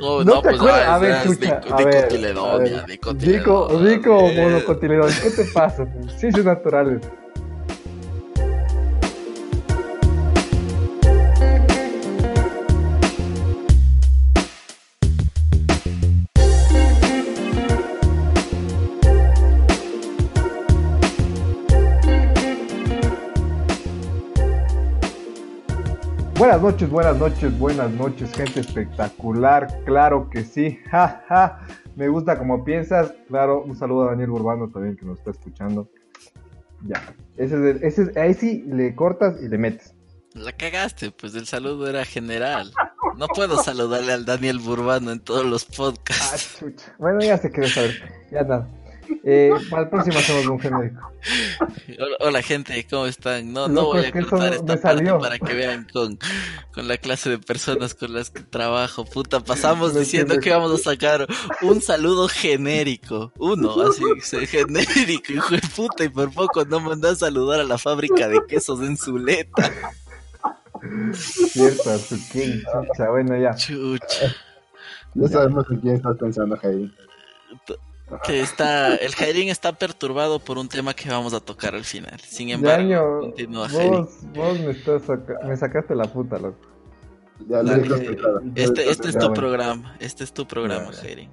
Oh, no, pues a ver, chucha, a ver, Dico, dico monocotiledonia, ¿qué te pasa? Ciencias naturales. Buenas noches, buenas noches, buenas noches, gente espectacular, claro que sí, ja, me gusta como piensas, claro, un saludo a Daniel Urbano también que nos está escuchando. Ya, ese es, ese ahí sí le cortas y le metes. La cagaste, pues el saludo era general. No puedo saludarle al Daniel Burbano en todos los podcasts. Ah, bueno, ya se quedó saber. Ya nada. Eh, para el próximo hacemos un genérico. Hola, gente, ¿cómo están? No, no, voy a cortar esta parte para que vean con, con la clase de personas con las que trabajo. Puta, pasamos diciendo que vamos a sacar un saludo genérico. Uno, así, genérico, hijo de puta, y por poco no mandó a saludar a la fábrica de quesos en Zuleta. Cierto, su chucha, bueno ya. Chucha. Ya sabemos en quién estás pensando, Jaime que está, el Jairin está perturbado por un tema que vamos a tocar al final. Sin embargo, continúa vos, vos me, estás me sacaste la puta, loco. este, este es tu programa, este es tu programa, Jairin.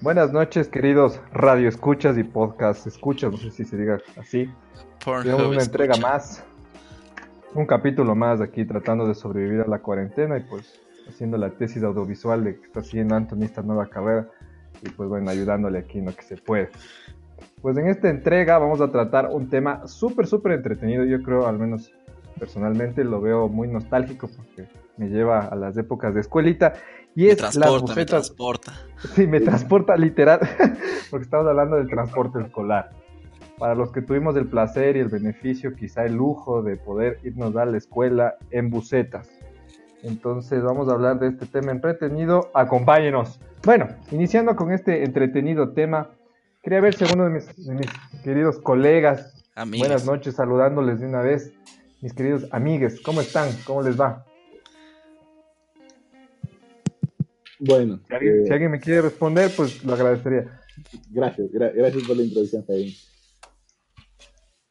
Buenas noches, queridos radio escuchas y podcast escuchas, no sé si se diga así. Tenemos una entrega más, un capítulo más aquí tratando de sobrevivir a la cuarentena y pues haciendo la tesis audiovisual de que está haciendo Anthony esta nueva carrera y pues bueno, ayudándole aquí en lo que se puede. Pues en esta entrega vamos a tratar un tema súper, súper entretenido. Yo creo, al menos personalmente, lo veo muy nostálgico porque me lleva a las épocas de escuelita. Y es transporta, Me transporta. Sí, me transporta literal, porque estamos hablando del transporte escolar. Para los que tuvimos el placer y el beneficio, quizá el lujo de poder irnos a la escuela en bucetas. Entonces vamos a hablar de este tema entretenido. Acompáñenos. Bueno, iniciando con este entretenido tema, quería ver si alguno de mis, queridos colegas, buenas noches, saludándoles de una vez, mis queridos amigues, ¿cómo están? ¿Cómo les va? Bueno, si alguien, eh, me quiere responder, pues lo agradecería. Gracias, gracias por la introducción, Jaime.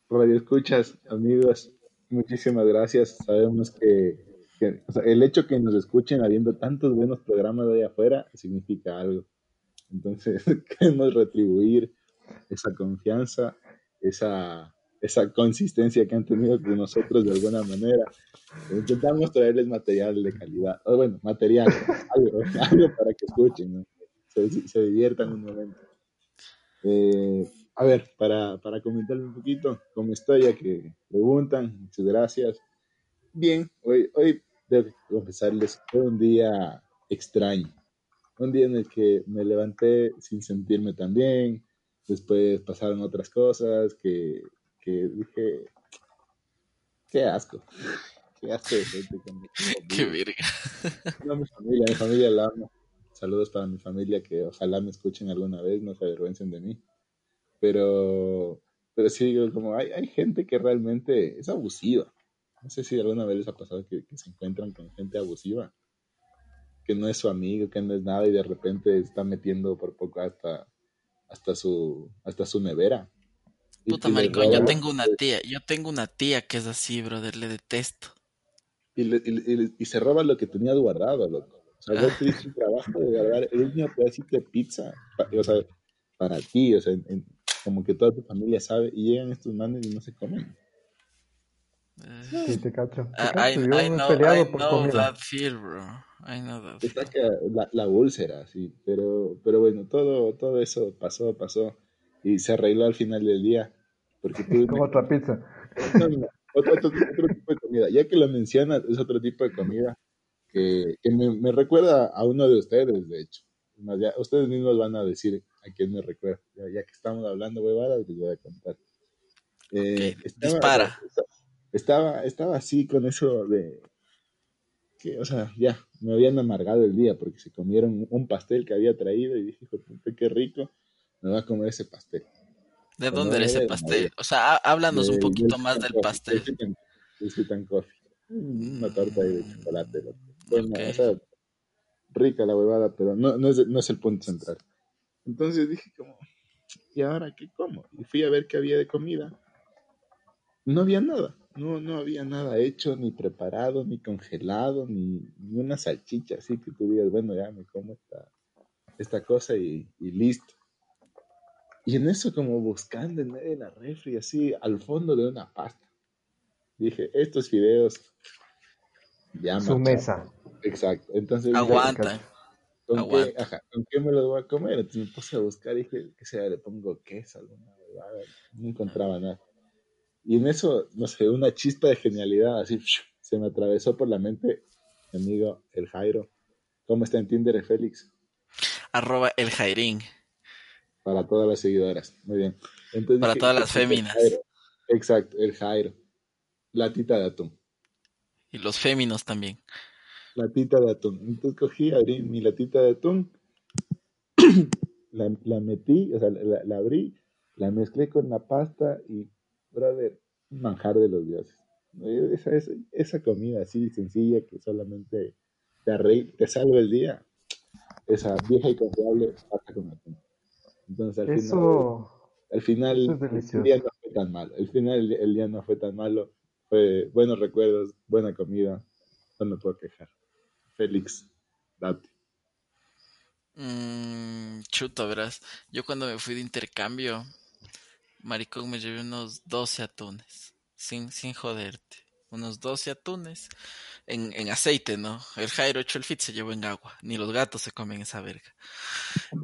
Radio escuchas, amigos, muchísimas gracias. Sabemos que el hecho que nos escuchen habiendo tantos buenos programas de ahí afuera significa algo. Entonces, queremos retribuir esa confianza, esa, esa consistencia que han tenido con nosotros de alguna manera. Intentamos traerles material de calidad, o bueno, material, algo, para que escuchen, se, diviertan un momento. Eh, a ver, para, para comentarles un poquito cómo estoy, ya que preguntan, muchas gracias. Bien, hoy, hoy debo confesarles, fue un día extraño. Un día en el que me levanté sin sentirme tan bien. Después pasaron otras cosas que, que dije, qué asco. Qué asco de gente. Qué verga. No, mi familia, mi familia la amo. Saludos para mi familia que ojalá me escuchen alguna vez, no se avergüencen de mí. Pero, pero sí digo, como hay, hay gente que realmente es abusiva. No sé si alguna vez les ha pasado que, se encuentran con gente abusiva, que no es su amigo, que no es nada y de repente está metiendo por poco hasta, hasta, su, hasta su nevera. Puta maricón, yo tengo una tía, yo tengo una tía que es así, brother, le detesto. Y, se roba lo que tenías guardado, loco. O sea, vos un trabajo de guardar el último pedacito de pizza, o sea, para ti, o sea, como que toda tu familia sabe, y llegan estos manes y no se comen. Sí, te cacho. I, know, that feel, bro. I know that. Está que la, la, úlcera, sí. Pero, pero bueno, todo, todo eso pasó, pasó. Y se arregló al final del día. Porque tú, Como otra pizza. otro, otro, otro, tipo de comida. Ya que lo mencionas, es otro tipo de comida que, me, recuerda a uno de ustedes, de hecho. ustedes mismos van a decir a quién me recuerda. Ya, que estamos hablando huevadas, les voy a contar. Eh, estaba, dispara. Estaba, estaba así con eso de que, o sea, ya, me habían amargado el día porque se comieron un pastel que había traído y dije, qué rico, me voy a comer ese pastel. ¿De dónde era ese pastel? O sea, háblanos un poquito más del pastel. El Coffee. Una torta de chocolate. Bueno, o sea, rica la huevada, pero no, no, es, no es el punto central. Entonces dije como, ¿y ahora qué como? Y fui a ver qué había de comida. No había nada. No, no había nada hecho, ni preparado, ni congelado, ni, ni una salchicha, así que tú digas, bueno, ya me como esta, esta cosa y, y listo. Y en eso como buscando en medio de la refri, así al fondo de una pasta. Dije, estos fideos ya Su mesa. Exacto. Entonces aguanta. ¿con, Qué, ajá, ¿Con qué me los voy a comer? Entonces me puse a buscar y dije, que sea, le pongo queso, alguna No encontraba nada. Y en eso, no sé, una chispa de genialidad, así se me atravesó por la mente mi amigo el Jairo. ¿Cómo está en Tinder, Félix? Arroba el Jairín. Para todas las seguidoras. Muy bien. Para todas las féminas. Exacto, el Jairo. Latita de atún. Y los féminos también. Latita de atún. Entonces cogí, abrí mi latita de atún, la, metí, o sea, la, abrí, la mezclé con la pasta y, brother, manjar de los dioses. Esa, esa, esa comida así sencilla que solamente te, te salva el día. Esa vieja y confiable pasta con atún. Entonces al final, al final el día no fue tan malo. Al final el, día no fue tan malo. Fue buenos recuerdos, buena comida. No me puedo quejar. Félix, date. Mm, chuta, verás. Yo cuando me fui de intercambio, maricón, me llevé unos 12 atunes. Sin, sin joderte. Unos 12 atunes. En, en aceite, ¿no? El Jairo hecho el fit se llevó en agua. Ni los gatos se comen esa verga.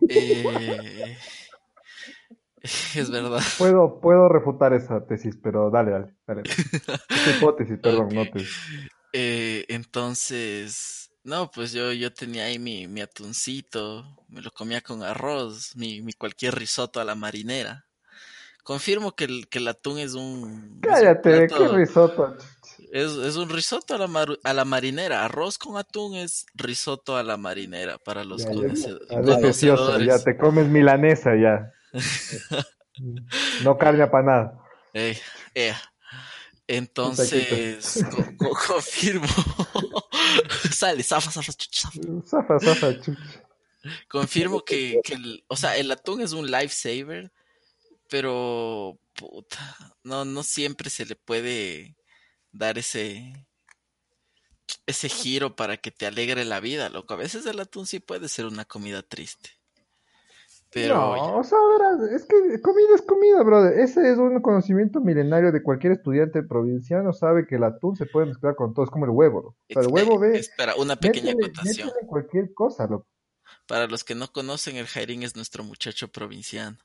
Eh, es verdad. Puedo, puedo refutar esa tesis, pero dale, dale, dale. hipótesis, perdón, no tesis. Eh, entonces, no, pues yo, yo tenía ahí mi, mi atuncito, me lo comía con arroz, mi, mi cualquier risotto a la marinera. Confirmo que el, que el atún es un. Cállate, ¿qué risotto? Es, es un risotto a la, a la marinera. Arroz con atún es risotto a la marinera para los conocedores. Ya, te comes milanesa ya. no carga para nada. Entonces, confirmo. Sale, zafa, zafa, chucha. Zafa, zafa, Confirmo que, que el, o sea, el atún es un lifesaver pero puta, no, no siempre se le puede dar ese ese giro para que te alegre la vida, loco. A veces el atún sí puede ser una comida triste. Pero no, o sea, verás, es que comida es comida, brother. Ese es un conocimiento milenario de cualquier estudiante provinciano, sabe que el atún se puede mezclar con todo, es como el huevo. O sea, el huevo ve. Espera, una pequeña acotación. cualquier cosa, loco. Para los que no conocen, el Jairín es nuestro muchacho provinciano.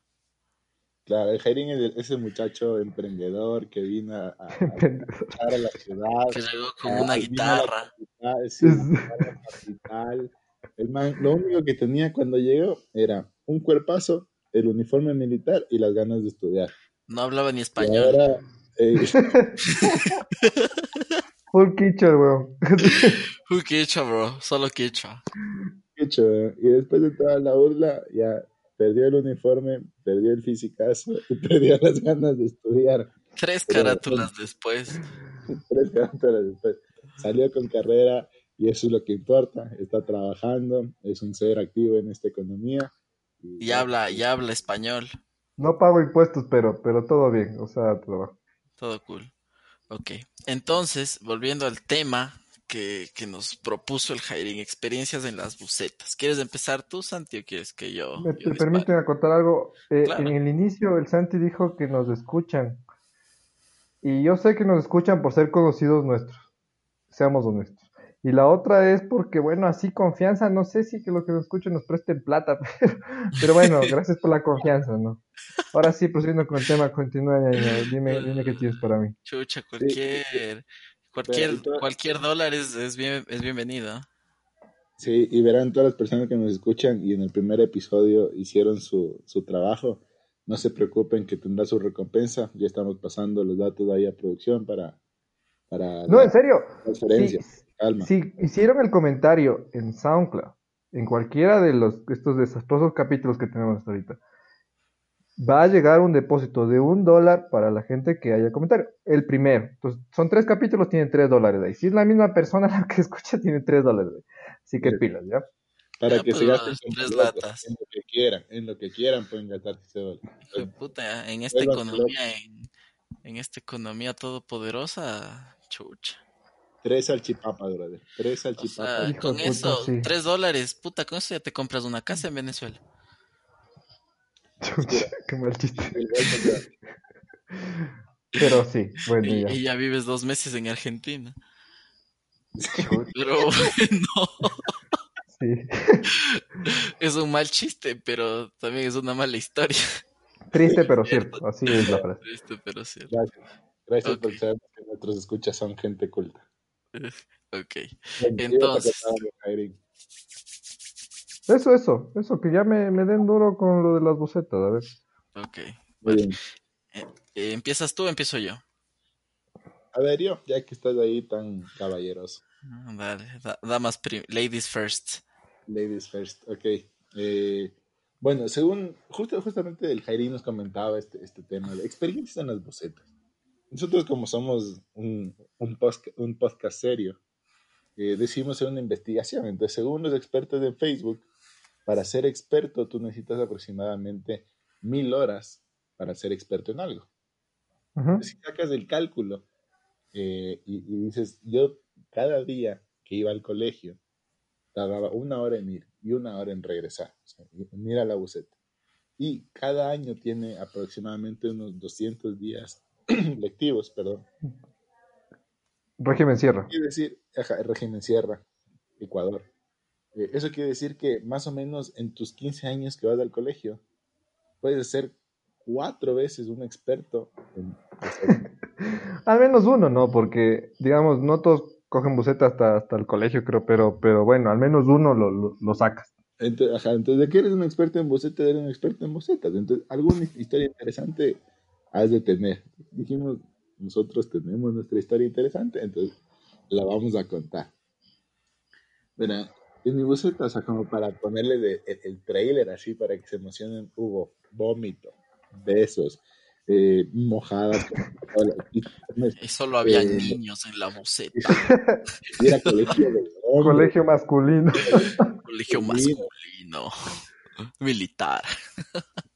Claro, el Jairín es ese muchacho emprendedor que vino a, a, a, la ciudad. Que llegó con una guitarra. El man, lo único que tenía cuando llegó era un cuerpazo, el uniforme militar y las ganas de estudiar. No hablaba ni español. ahora, eh... Full quicho, bro. Full quicho, bro. Solo quicho. Quicho, y después de toda la burla, ya perdió el uniforme, perdió el fisicazo y perdió las ganas de estudiar. Tres carátulas después. Tres carátulas después. Salió con carrera y eso es lo que importa. Está trabajando, es un ser activo en esta economía. Y, habla, y habla español. No pago impuestos, pero, pero todo bien, o sea, trabajo. Todo cool. Ok. Entonces, volviendo al tema, que, nos propuso el Jairín, experiencias en las bucetas. ¿Quieres empezar tú, Santi, o quieres que yo? ¿Me permiten contar algo? Eh, en el inicio, el Santi dijo que nos escuchan. Y yo sé que nos escuchan por ser conocidos nuestros. Seamos honestos. Y la otra es porque, bueno, así confianza, no sé si que lo que nos escuchen nos presten plata, pero, bueno, gracias por la confianza, ¿no? Ahora sí, prosiguiendo con el tema, continúa, dime, dime qué tienes para mí. Chucha, cualquier... Cualquier, cualquier dólar es, es, bien, es bienvenido. Sí, y verán todas las personas que nos escuchan y en el primer episodio hicieron su, su trabajo. No se preocupen que tendrá su recompensa. Ya estamos pasando los datos ahí a producción para... para no, en serio. Si, hicieron el comentario en SoundCloud, en cualquiera de los estos desastrosos capítulos que tenemos hasta ahorita, va a llegar un depósito de un dólar para la gente que haya comentado. El primero. Entonces, son tres capítulos, tienen tres dólares ahí. Si es la misma persona la que escucha, tiene tres dólares ahí. Así que pilas, ¿ya? Para que se gasten tres latas. En lo que quieran, en lo que quieran pueden gastar ese dólar. puta, en esta economía, en, en, esta economía todopoderosa, chucha. Tres salchipapas, brother. Tres salchipapas. con eso, tres dólares, puta, con eso ya te compras una casa en Venezuela. Qué mal chiste. Pero sí, bueno. Y, ya. y ya vives dos meses en Argentina. Pero bueno. Sí. Es un mal chiste, pero también es una mala historia. Triste pero cierto, así es la frase. Triste pero cierto. Gracias, Gracias por saber que nuestros escuchas son gente culta. Ok. Entonces. Eso, eso, eso, que ya me, me den duro con lo de las bocetas, a ver. Ok. Bueno, eh, eh, ¿Empiezas tú o empiezo yo? A ver, yo, ya que estás ahí tan caballeroso. Ah, dale, damas, ladies first. Ladies first, ok. Eh, bueno, según, justo, justamente el Jairi nos comentaba este, este tema de experiencias en las bocetas. Nosotros como somos un, un, un podcast serio, eh, decidimos hacer una investigación. Entonces, según los expertos de Facebook, para ser experto tú necesitas aproximadamente mil horas para ser experto en algo. Si sacas el cálculo eh, y, dices, yo cada día que iba al colegio, tardaba una hora en ir y una hora en regresar, mira la buceta. Y cada año tiene aproximadamente unos 200 días lectivos, perdón. Régimen Sierra. Quiere decir, régimen Sierra, Ecuador. Eh, eso quiere decir que más o menos en tus 15 años que vas al colegio, puedes ser cuatro veces un experto en... al menos uno, ¿no? Porque, digamos, no todos cogen buceta hasta, hasta el colegio, creo, pero, pero bueno, al menos uno lo, lo, sacas. Entonces, ajá, entonces, ¿de qué eres un experto en buceta? Eres un experto en bocetas. Entonces, alguna historia interesante has de tener. Dijimos, nosotros tenemos nuestra historia interesante, entonces la vamos a contar. Mira, en mi buceta, o sea, como para ponerle el, trailer así para que se emocionen, hubo vómito, besos, eh, mojadas. Y solo había eh, niños en la buceta. Era colegio, colegio masculino. Colegio masculino. Militar.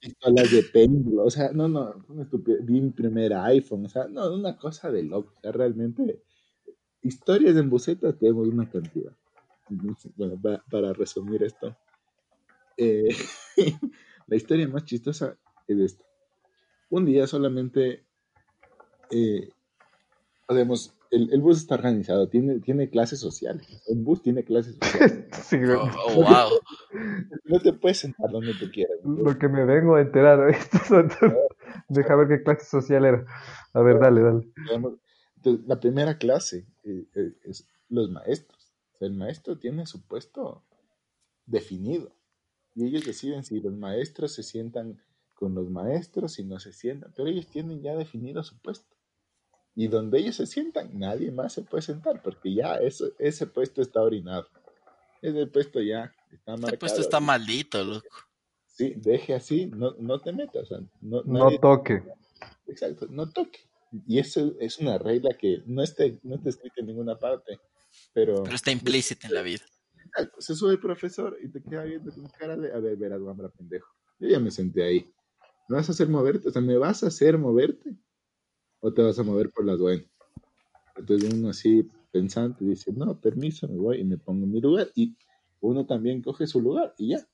Pistolas de péndulo. O sea, no, no, vi mi primer iPhone. O sea, no, una cosa de loco. O sea, realmente, historias en bucetas tenemos una cantidad. Bueno, para, resumir esto, eh, la historia más chistosa es esta. Un día solamente, eh, podemos, el, bus está organizado, tiene, tiene clases sociales. El bus tiene clases sociales. Oh, oh, wow. No te puedes sentar donde tú quieras. Lo que me vengo a enterar. Deja ver qué clase social era. A ver, dale, dale. la primera clase eh, es los maestros el maestro tiene su puesto definido y ellos deciden si los maestros se sientan con los maestros, y no se sientan, pero ellos tienen ya definido su puesto. Y donde ellos se sientan, nadie más se puede sentar porque ya eso, ese puesto está orinado. Ese puesto ya está marcado. Ese puesto está maldito, loco. Sí, deje así, no, no te metas. no, no toque. Exacto, no toque. Y eso es una regla que no está, no está escrita en ninguna parte. Pero, está implícita en la vida. Se sube el profesor y te queda viendo con cara de, a ver, verás, guambra, pendejo. Yo ya me senté ahí. ¿Me vas a hacer moverte? O sea, ¿me vas a hacer moverte? ¿O te vas a mover por las buenas? Entonces uno así pensante dice, no, permiso, me voy y me pongo en mi lugar. Y uno también coge su lugar y ya.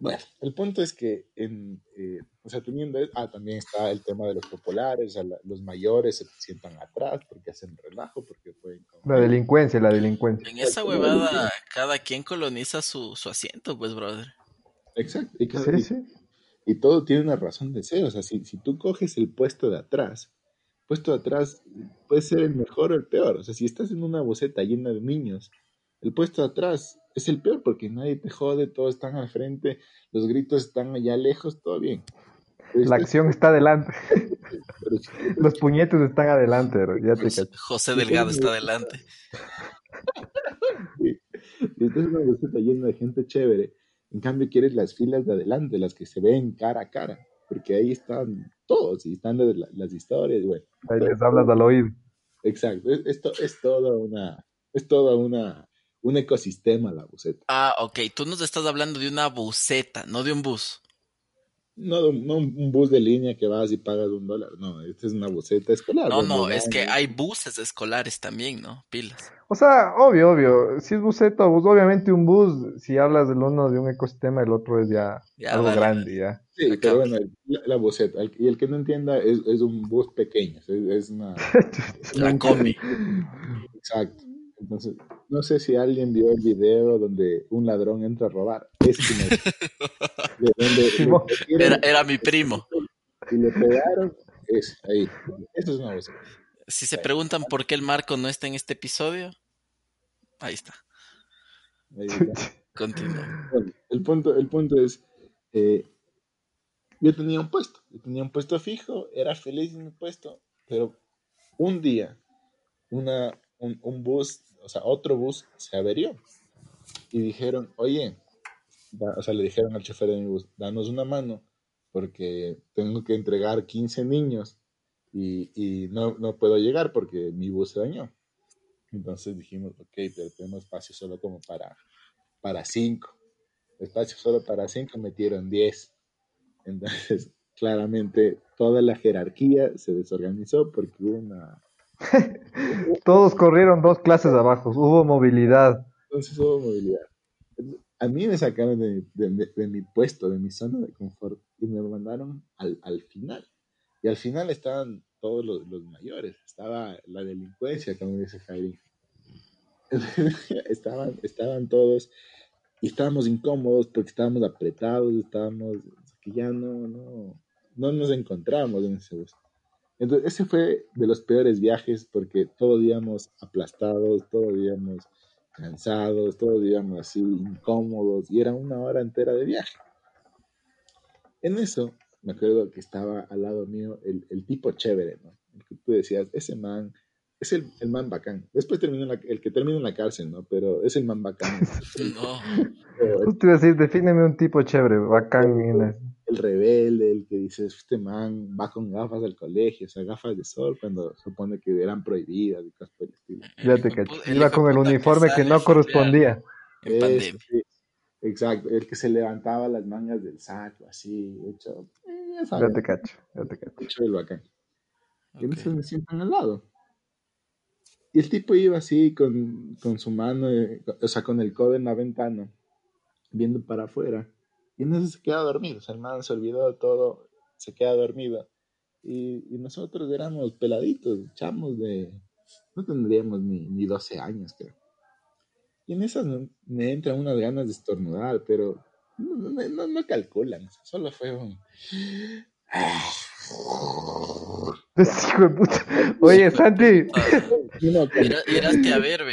Bueno, el punto es que, en, eh, o sea, teniendo, ah, también está el tema de los populares, o sea, los mayores se sientan atrás porque hacen relajo, porque pueden... La delincuencia, la delincuencia. En esa huevada, cada quien coloniza su, su asiento, pues, brother. Exacto. Y, sí, sí. y, todo tiene una razón de ser, o sea, si, si tú coges el puesto de atrás, puesto de atrás puede ser el mejor o el peor, o sea, si estás en una boceta llena de niños, El puesto de atrás es el peor porque nadie te jode, todos están al frente, los gritos están allá lejos, todo bien. la acción está adelante. los puñetes están adelante, ya te José Delgado está adelante. Y esta es una buseta llena de gente chévere. En cambio, quieres las filas de adelante, las que se ven cara a cara, porque ahí están todos y están las historias. Bueno, ahí les hablas al oído. Exacto, esto es toda una, es toda una, un ecosistema la buseta. Ah, ok, tú nos estás hablando de una buseta, no de un bus. No, no un bus de línea que vas y pagas un dólar. No, esta es una buseta escolar. No, no, es que hay buses escolares también, ¿no? Pilas. O sea, obvio, obvio. Si es buseta o bus, obviamente un bus, si hablas del uno de un ecosistema, el otro es ya, algo grande, ya. Sí, pero bueno, la, buseta. y el que no entienda es, es un bus pequeño. Es, una. la combi. Exacto. Entonces, no sé si alguien vio el video donde un ladrón entra a robar. Es era, era, mi primo. Y le pegaron, es ahí. Eso es una voz. Si se preguntan por qué el Marco no está en este episodio, ahí está. Ahí Continúa. el, punto, el punto es, eh, yo tenía un puesto, yo tenía un puesto fijo, era feliz en mi puesto, pero un día una, un, un bus o sea, otro bus se averió. Y dijeron, oye, o sea, le dijeron al chofer de mi bus, danos una mano, porque tengo que entregar 15 niños y, no, no, puedo llegar porque mi bus se dañó. Entonces dijimos, ok, pero tenemos espacio solo como para, para 5. Espacio solo para 5, metieron 10. Entonces, claramente, toda la jerarquía se desorganizó porque hubo una, Todos corrieron dos clases abajo, hubo movilidad. Entonces hubo movilidad. A mí me sacaron de, mi puesto, de mi zona de confort, y me mandaron al, al final. Y al final estaban todos los, mayores, estaba la delincuencia, como dice Jaime. estaban, estaban todos, y estábamos incómodos porque estábamos apretados, estábamos, que ya no, no, no nos encontramos en ese bus. Entonces, ese fue de los peores viajes porque todos íbamos aplastados, todos íbamos cansados, todos íbamos así incómodos y era una hora entera de viaje. En eso, me acuerdo que estaba al lado mío el, el tipo chévere, ¿no? El que tú decías, ese man es el, el man bacán. Después terminó la, el que termina en la cárcel, ¿no? Pero es el man bacán. no. Tú te ibas a decir, defíneme un tipo chévere, bacán. El, el rebelde, el que dice, este man va con gafas al colegio, o sea, gafas de sol, cuando supone que eran prohibidas y cosas por el estilo. Ya te cacho. Iba con el uniforme que, no correspondía. exacto, el que se levantaba las mangas del saco, así, hecho. Eh, ya, te cacho, ya te cacho. Hecho el bacán. Y entonces me sientan al lado. Y el tipo iba así con, con su mano, eh, o sea, con el codo en la ventana, viendo para afuera. Y entonces se queda dormido, o sea, el man se olvidó de todo, se queda dormido. Y, y nosotros éramos peladitos, chamos de, no tendríamos ni, ni 12 años, creo. Y en esas me entran unas ganas de estornudar, pero no, no, no, calculan, solo fue un... Hijo de puta. Oye, Santi. Miraste a ver,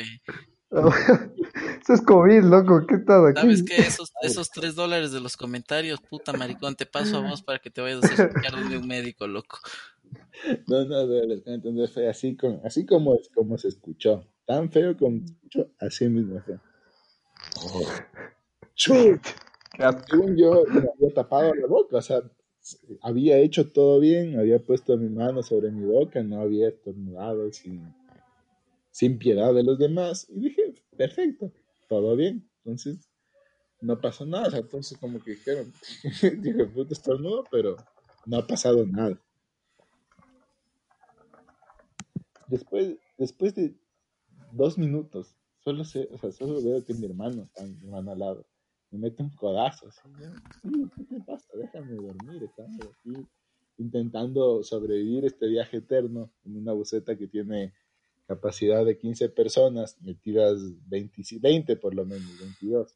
es COVID, loco. ¿Qué estás aquí? ¿Sabes qué? Esos, esos tres dólares de los comentarios, puta maricón, te paso a vos para que te vayas a hacer de un médico, loco. No, no, les entender fue así, con, así como, como se escuchó. Tan feo como se escuchó, así mismo fue. Según yo, me había tapado la boca, o sea, había hecho todo bien, había puesto mi mano sobre mi boca, no había estornudado sin, sin piedad de los demás. Y dije, perfecto, todo bien. Entonces, no pasó nada. entonces, como que dijeron, dije, puto estornudo, pero no ha pasado nada. Después, después de dos minutos, solo, sé, o sea, solo veo que mi hermano está mi hermano al lado me mete un codazo. Así, ¿Qué te pasa? Déjame dormir. Estamos aquí intentando sobrevivir este viaje eterno en una buceta que tiene capacidad de 15 personas, metidas 20, 20 por lo menos, 22.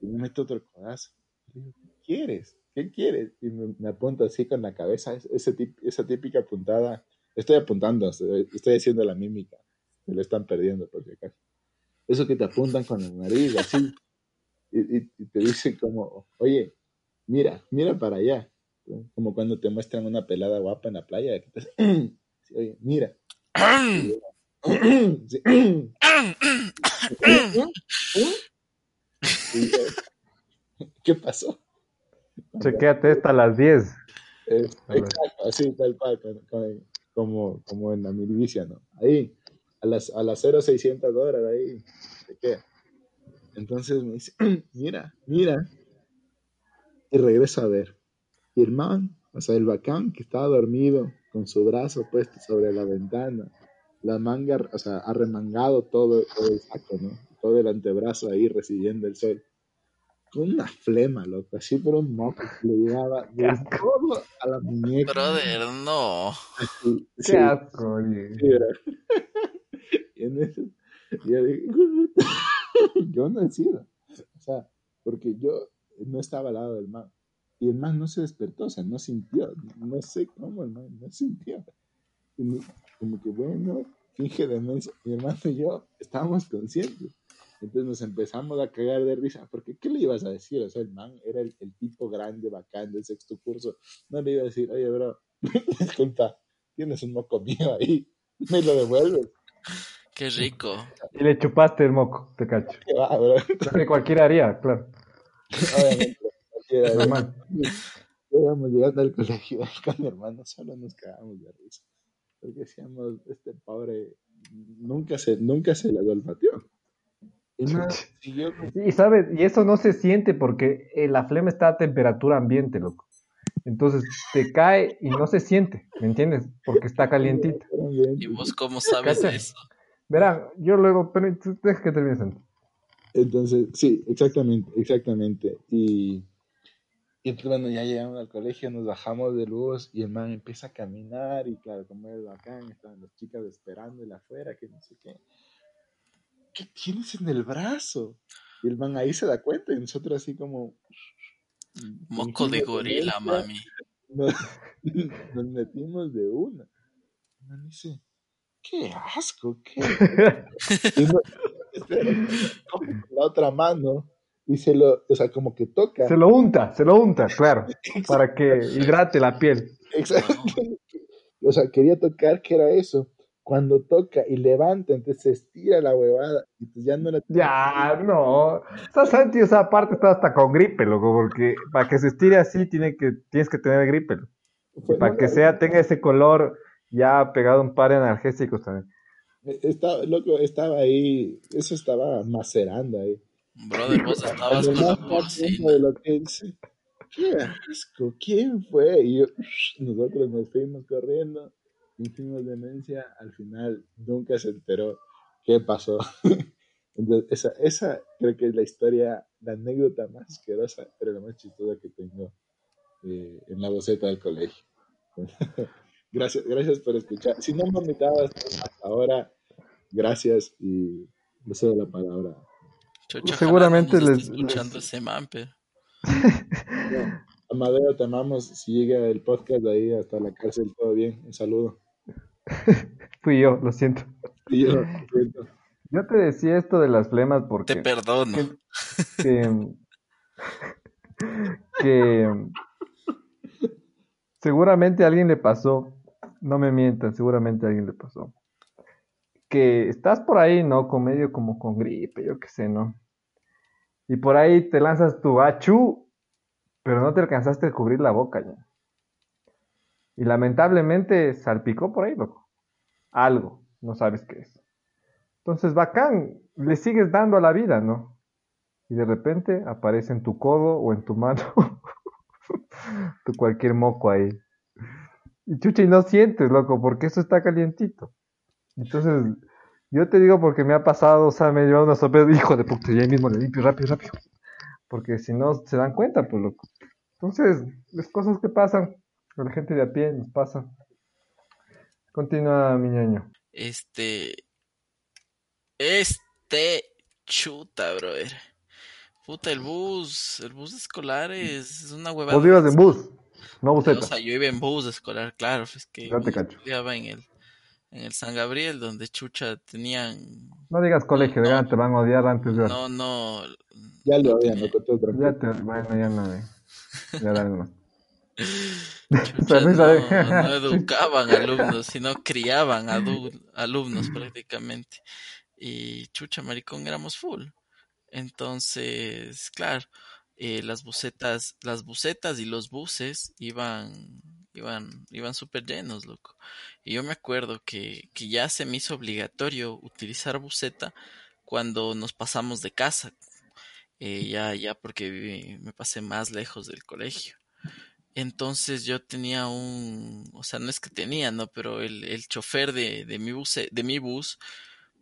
Y me mete otro codazo. Digo, ¿qué quieres? ¿Qué quieres? Y me, me apunta así con la cabeza, ese esa típica apuntada. Estoy apuntando, estoy, haciendo la mímica. Me lo están perdiendo por si acaso. eso que te apuntan con la nariz, así, y, te dicen como, oye, mira, mira para allá, como cuando te muestran una pelada guapa en la playa, que te, oye, mira. ¿Qué pasó? Chequéate hasta las 10. exacto, así tal cual, como, como en la milicia, ¿no? Ahí, a las, a las 0600 horas, ahí, se queda. Entonces me dice, mira, mira. Y regreso a ver. Y el man, o sea, el bacán que estaba dormido con su brazo puesto sobre la ventana, la manga, o sea, arremangado todo, todo el saco, ¿no? Todo el antebrazo ahí recibiendo el sol con una flema, loco, así por un moco le llegaba de todo a la muñeca. Brother, no. Qué asco, oye. y en eso, yo dije, yo no he sido. O sea, porque yo no estaba al lado del man. Y el man no se despertó, o sea, no sintió. No sé cómo el man no sintió. Como que, bueno, finge demencia. Mi hermano y yo estábamos conscientes. Entonces nos empezamos a cagar de risa, porque ¿qué le ibas a decir? O sea, el man era el, tipo grande, bacán del sexto curso. No le iba a decir, oye, bro, disculpa, tienes un moco mío ahí, me lo devuelves. Qué rico. Y le chupaste el moco, te cacho. Qué va, bro. que cualquiera haría, claro. Obviamente, cualquiera haría. Íbamos llegando al colegio con mi hermano, solo nos cagamos de risa. Porque decíamos, este pobre nunca se, nunca se le olfateó. Y sabes, y eso no se siente porque eh, la flema está a temperatura ambiente, loco. Entonces te cae y no se siente, ¿me entiendes? Porque está calientita. ¿Y vos cómo sabes eso? Verán, yo luego, pero deja que termines. Entonces, sí, exactamente, exactamente. Y, y entonces, bueno, ya llegamos al colegio, nos bajamos de luz y el man empieza a caminar y claro, como es bacán, estaban las chicas esperando en afuera, que no sé qué. ¿qué tienes en el brazo? Y el man ahí se da cuenta y nosotros así como... Moco de gorila, mami. Nos, metimos de una. Y man dice, qué asco, qué... y la otra mano y se lo, o sea, como que toca. Se lo unta, se lo unta, claro, para que hidrate la piel. Exacto. O sea, quería tocar que era eso cuando toca y levanta, entonces se estira la huevada y pues ya no la... Ya, no. O sea, Santi, esa parte está hasta con gripe, loco, porque para que se estire así tiene que, tienes que tener gripe. para que sea, tenga ese color ya pegado un par de analgésicos también. E, estaba, loco, estaba ahí, eso estaba macerando ahí. Brother, vos estabas con la de lo que dice, qué asco, ¿quién fue? Y yo, nosotros nos fuimos corriendo hicimos demencia, al final nunca se enteró qué pasó. Entonces, esa, esa creo que es la historia, la anécdota más asquerosa, pero la más chistosa que tengo eh, en la boceta del colegio. gracias, gracias por escuchar. Si no me invitabas hasta ahora, gracias y le cedo la palabra. Seguramente les, escuchando ese mampe. Amadeo, te amamos. Si llega el podcast de ahí hasta la cárcel, todo bien. Un saludo. Fui yo, lo siento. yo, yo te decía esto de las flemas porque... Te perdono. Que, seguramente a alguien le pasó, no me mientan, seguramente a alguien le pasó. Que estás por ahí, ¿no? Con medio como con gripe, yo qué sé, ¿no? Y por ahí te lanzas tu achú, pero no te alcanzaste a cubrir la boca ya. Y lamentablemente salpicó por ahí, loco. Algo, no sabes qué es. Entonces, bacán, le sigues dando a la vida, ¿no? Y de repente aparece en tu codo o en tu mano tu cualquier moco ahí. Y chucha, y no sientes, loco, porque eso está calientito. Entonces, yo te digo porque me ha pasado, o sea, me llevado una sorpresa, hijo de puta, y ahí mismo le limpio rápido, rápido. Porque si no se dan cuenta, pues loco. Entonces, las cosas que pasan, la gente de a pie nos pasa. Continúa, mi ñaño. Este. Este. Chuta, brother. Puta, el bus. El bus escolar es, es una huevada. ¿Vos ibas en bus? No buseta. O sea, yo iba en bus escolar, claro. Es que. Ya te cacho. Iba en el. En el San Gabriel, donde chucha tenían... No digas colegio, no, te van a odiar antes de... No, no... Ya lo habían, no Ya te... Bueno, ya no... Ya dale no, educaban alumnos, sino criaban alumnos prácticamente. Y chucha, maricón, éramos full. Entonces, claro, eh, las bucetas, las bucetas y los buses iban, iban, iban súper llenos, loco. Y yo me acuerdo que, que ya se me hizo obligatorio utilizar buceta cuando nos pasamos de casa. Eh, ya, ya porque me pasé más lejos del colegio. Entonces yo tenía un, o sea, no es que tenía, no, pero el, el chofer de, de mi bus, de mi bus,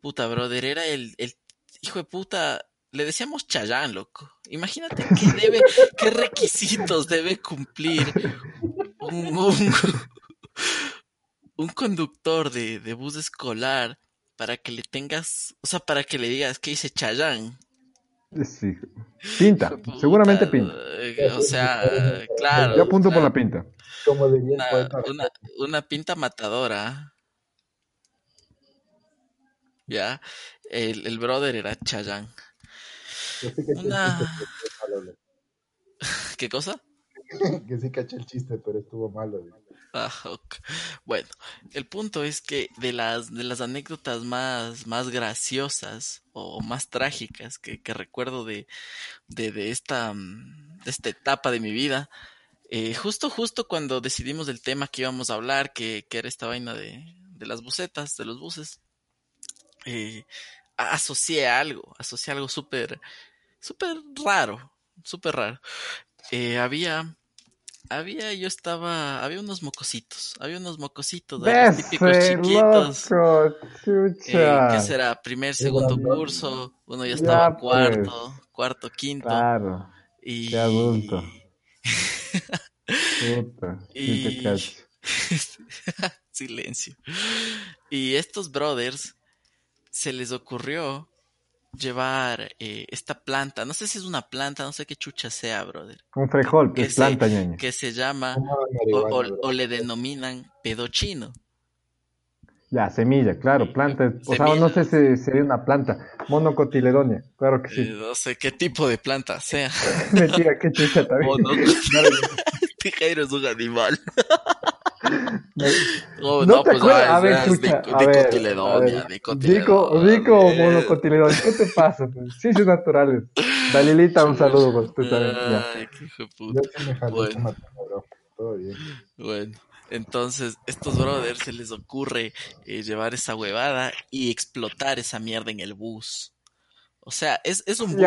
puta brother, era el, el hijo de puta, le decíamos Chayán, loco. Imagínate qué debe, qué requisitos debe cumplir un, un, un conductor de, de, bus escolar para que le tengas, o sea, para que le digas que dice Chayán. Sí. Pinta, seguramente pinta. O sea, claro. Yo apunto por la pinta. Como una, una, pinta matadora. Ya, el, el brother era Chayanne. Una... ¿Qué cosa? Que sí caché el chiste, pero estuvo malo. Ah, bueno, el punto es que de las, de las anécdotas más, más graciosas o más trágicas que, que recuerdo de, de, de, esta, mm, de esta etapa de mi vida, eh, justo, justo cuando decidimos del tema que íbamos a hablar, que, que era esta vaina de, de las bucetas, de los buses, eh, asocié algo, asocié algo súper, súper raro, súper raro. Eh, había había, yo estaba, había unos mocositos, había unos mocositos, los típicos chiquitos. Eh, ¿Qué será? Primer, segundo curso, uno ya estaba cuarto, pues. cuarto, quinto. Claro. Y... Qué adulto. Puta, y... Silencio. Y estos brothers se les ocurrió llevar eh, esta planta, no sé si es una planta, no sé qué chucha sea, brother. Un frijol, que, es planta, Que se llama, o, le denominan pedochino. Ya, semilla, claro, planta. O sea, no sé si sería una planta. Monocotiledonia, claro que sí. Eh, no sé qué tipo de planta sea. Mentira, qué chucha también. Tijeiro es un animal. No, no, te pues, acuerdas. A ver. De, a ver, cotiledonia, rico monocotiledonia. ¿Qué te pasa? Pues? Ciencias naturales. Dalilita, un saludo por también. Ay, qué hijo de puta. Bueno. Todo bien. Bueno. Entonces, estos brothers se les ocurre eh, llevar esa huevada y explotar esa mierda en el bus. O sea, es, es un bus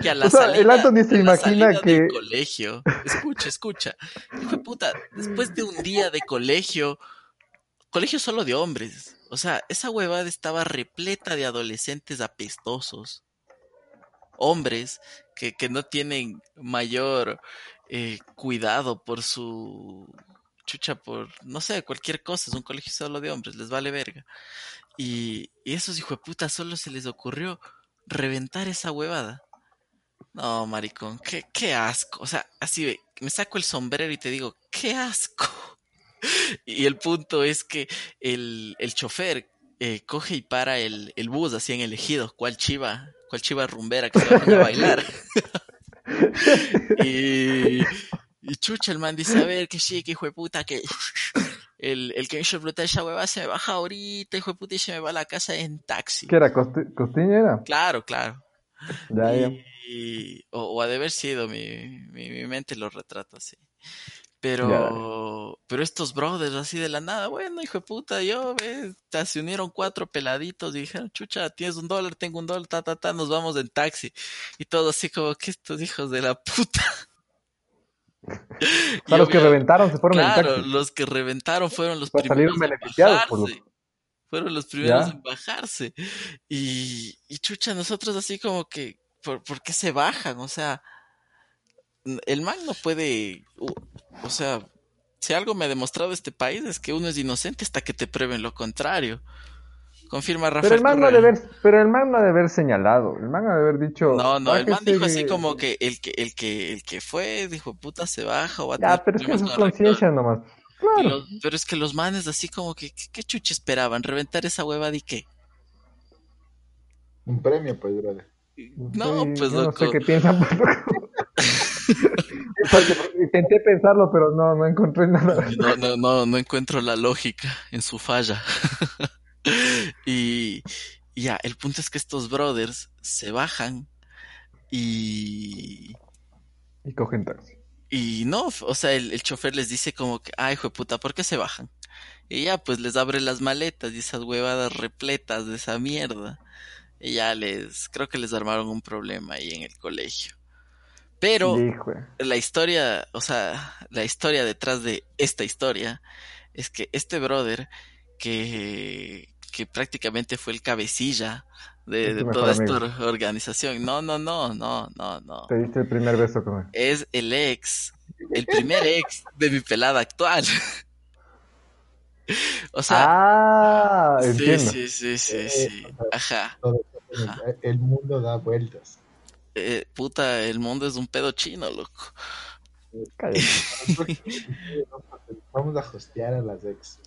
que a la salida, el Anthony se imagina que... del colegio, escucha, escucha, hijo de puta, después de un día de colegio, colegio solo de hombres, o sea, esa huevada estaba repleta de adolescentes apestosos, hombres que, que no tienen mayor eh, cuidado por su chucha, por, no sé, cualquier cosa, es un colegio solo de hombres, les vale verga. Y, y esos hijo de puta solo se les ocurrió reventar esa huevada. No, maricón, qué, qué asco. O sea, así me saco el sombrero y te digo, qué asco. Y el punto es que el, el chofer eh, coge y para el, el, bus así en elegido, cual chiva, cual chiva rumbera que se va a bailar. y, y chucha, el man dice, a ver, que sí, que hijo de puta, que el, el que me hizo explotar esa hueva se me baja ahorita, hijo de puta, y se me va a la casa en taxi. ¿Qué era? ¿Costiña era? Claro, claro. Ya, ya. o, ha de haber sido, mi, mi, mente lo retrata así. Pero, pero estos brothers así de la nada, bueno, hijo de puta, yo, ve, se unieron cuatro peladitos y dijeron, chucha, tienes un dólar, tengo un dólar, ta, ta, ta, nos vamos en taxi. Y todo así como que estos hijos de la puta. los que reventaron se fueron Claro, los que reventaron fueron los primeros en bajarse. Fueron los primeros en bajarse. Y, y chucha, nosotros así como que, ¿por, ¿por, qué se bajan? O sea, el man no puede, o sea, si algo me ha demostrado este país es que uno es inocente hasta que te prueben lo contrario. Confirma Rafael. Pero el man, no debe haber, pero el man no debe haber señalado. El man no debe haber dicho. No, no, el man dijo así como que el que, el que, el que fue, dijo, puta, se baja o va a Ya, pero es que es su conciencia nomás. pero es que los manes así como que, ¿qué, chucha esperaban? ¿Reventar esa hueva de qué? Un premio, pues, brother. No, pues no sé qué piensan. Intenté pensarlo, pero no, no encontré nada. No, no, no, no encuentro la lógica en su falla. y ya, el punto es que estos brothers se bajan y... Y cogen taxi. Y no, o sea, el, el chofer les dice como que, ay, hijo de puta, ¿por qué se bajan? Y ya, pues les abre las maletas y esas huevadas repletas de esa mierda. Y ya les, creo que les armaron un problema ahí en el colegio. Pero la historia, o sea, la historia detrás de esta historia es que este brother que, que prácticamente fue el cabecilla de, toda esta organización. No, no, no, no, no, no. Te diste el primer beso con él. Es el ex, el primer ex de mi pelada actual. o sea. Ah, sí, sí, sí, sí, sí. Ajá. El mundo da vueltas. Eh, puta, el mundo es un pedo chino, loco. Vamos a hostear a las ex.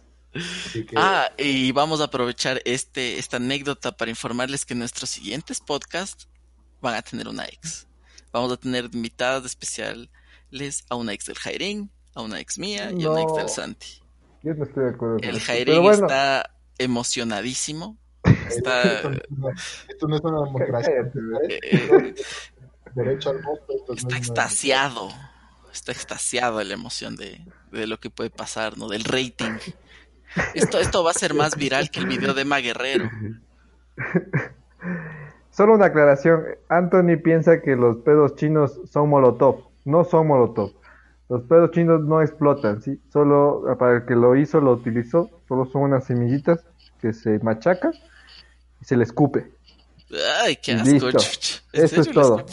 Ah, y vamos a aprovechar este, esta anécdota para informarles que nuestros siguientes podcasts van a tener una ex. Vamos a tener invitadas especiales a una ex del Jairín, a una ex mía y a una ex del Santi. Yo no estoy de acuerdo. El Jairín está emocionadísimo. Está... Esto no es una democracia. Eh, Derecho al voto. Está extasiado. Está extasiado la emoción de, de lo que puede pasar, ¿no? Del rating. Esto, esto va a ser más viral que el video de Maguerrero. Solo una aclaración. Anthony piensa que los pedos chinos son molotov. No son molotov. Los pedos chinos no explotan, ¿sí? Solo para el que lo hizo, lo utilizó. Solo son unas semillitas que se machacan y se le escupe. Ay, qué asco. Eso es todo.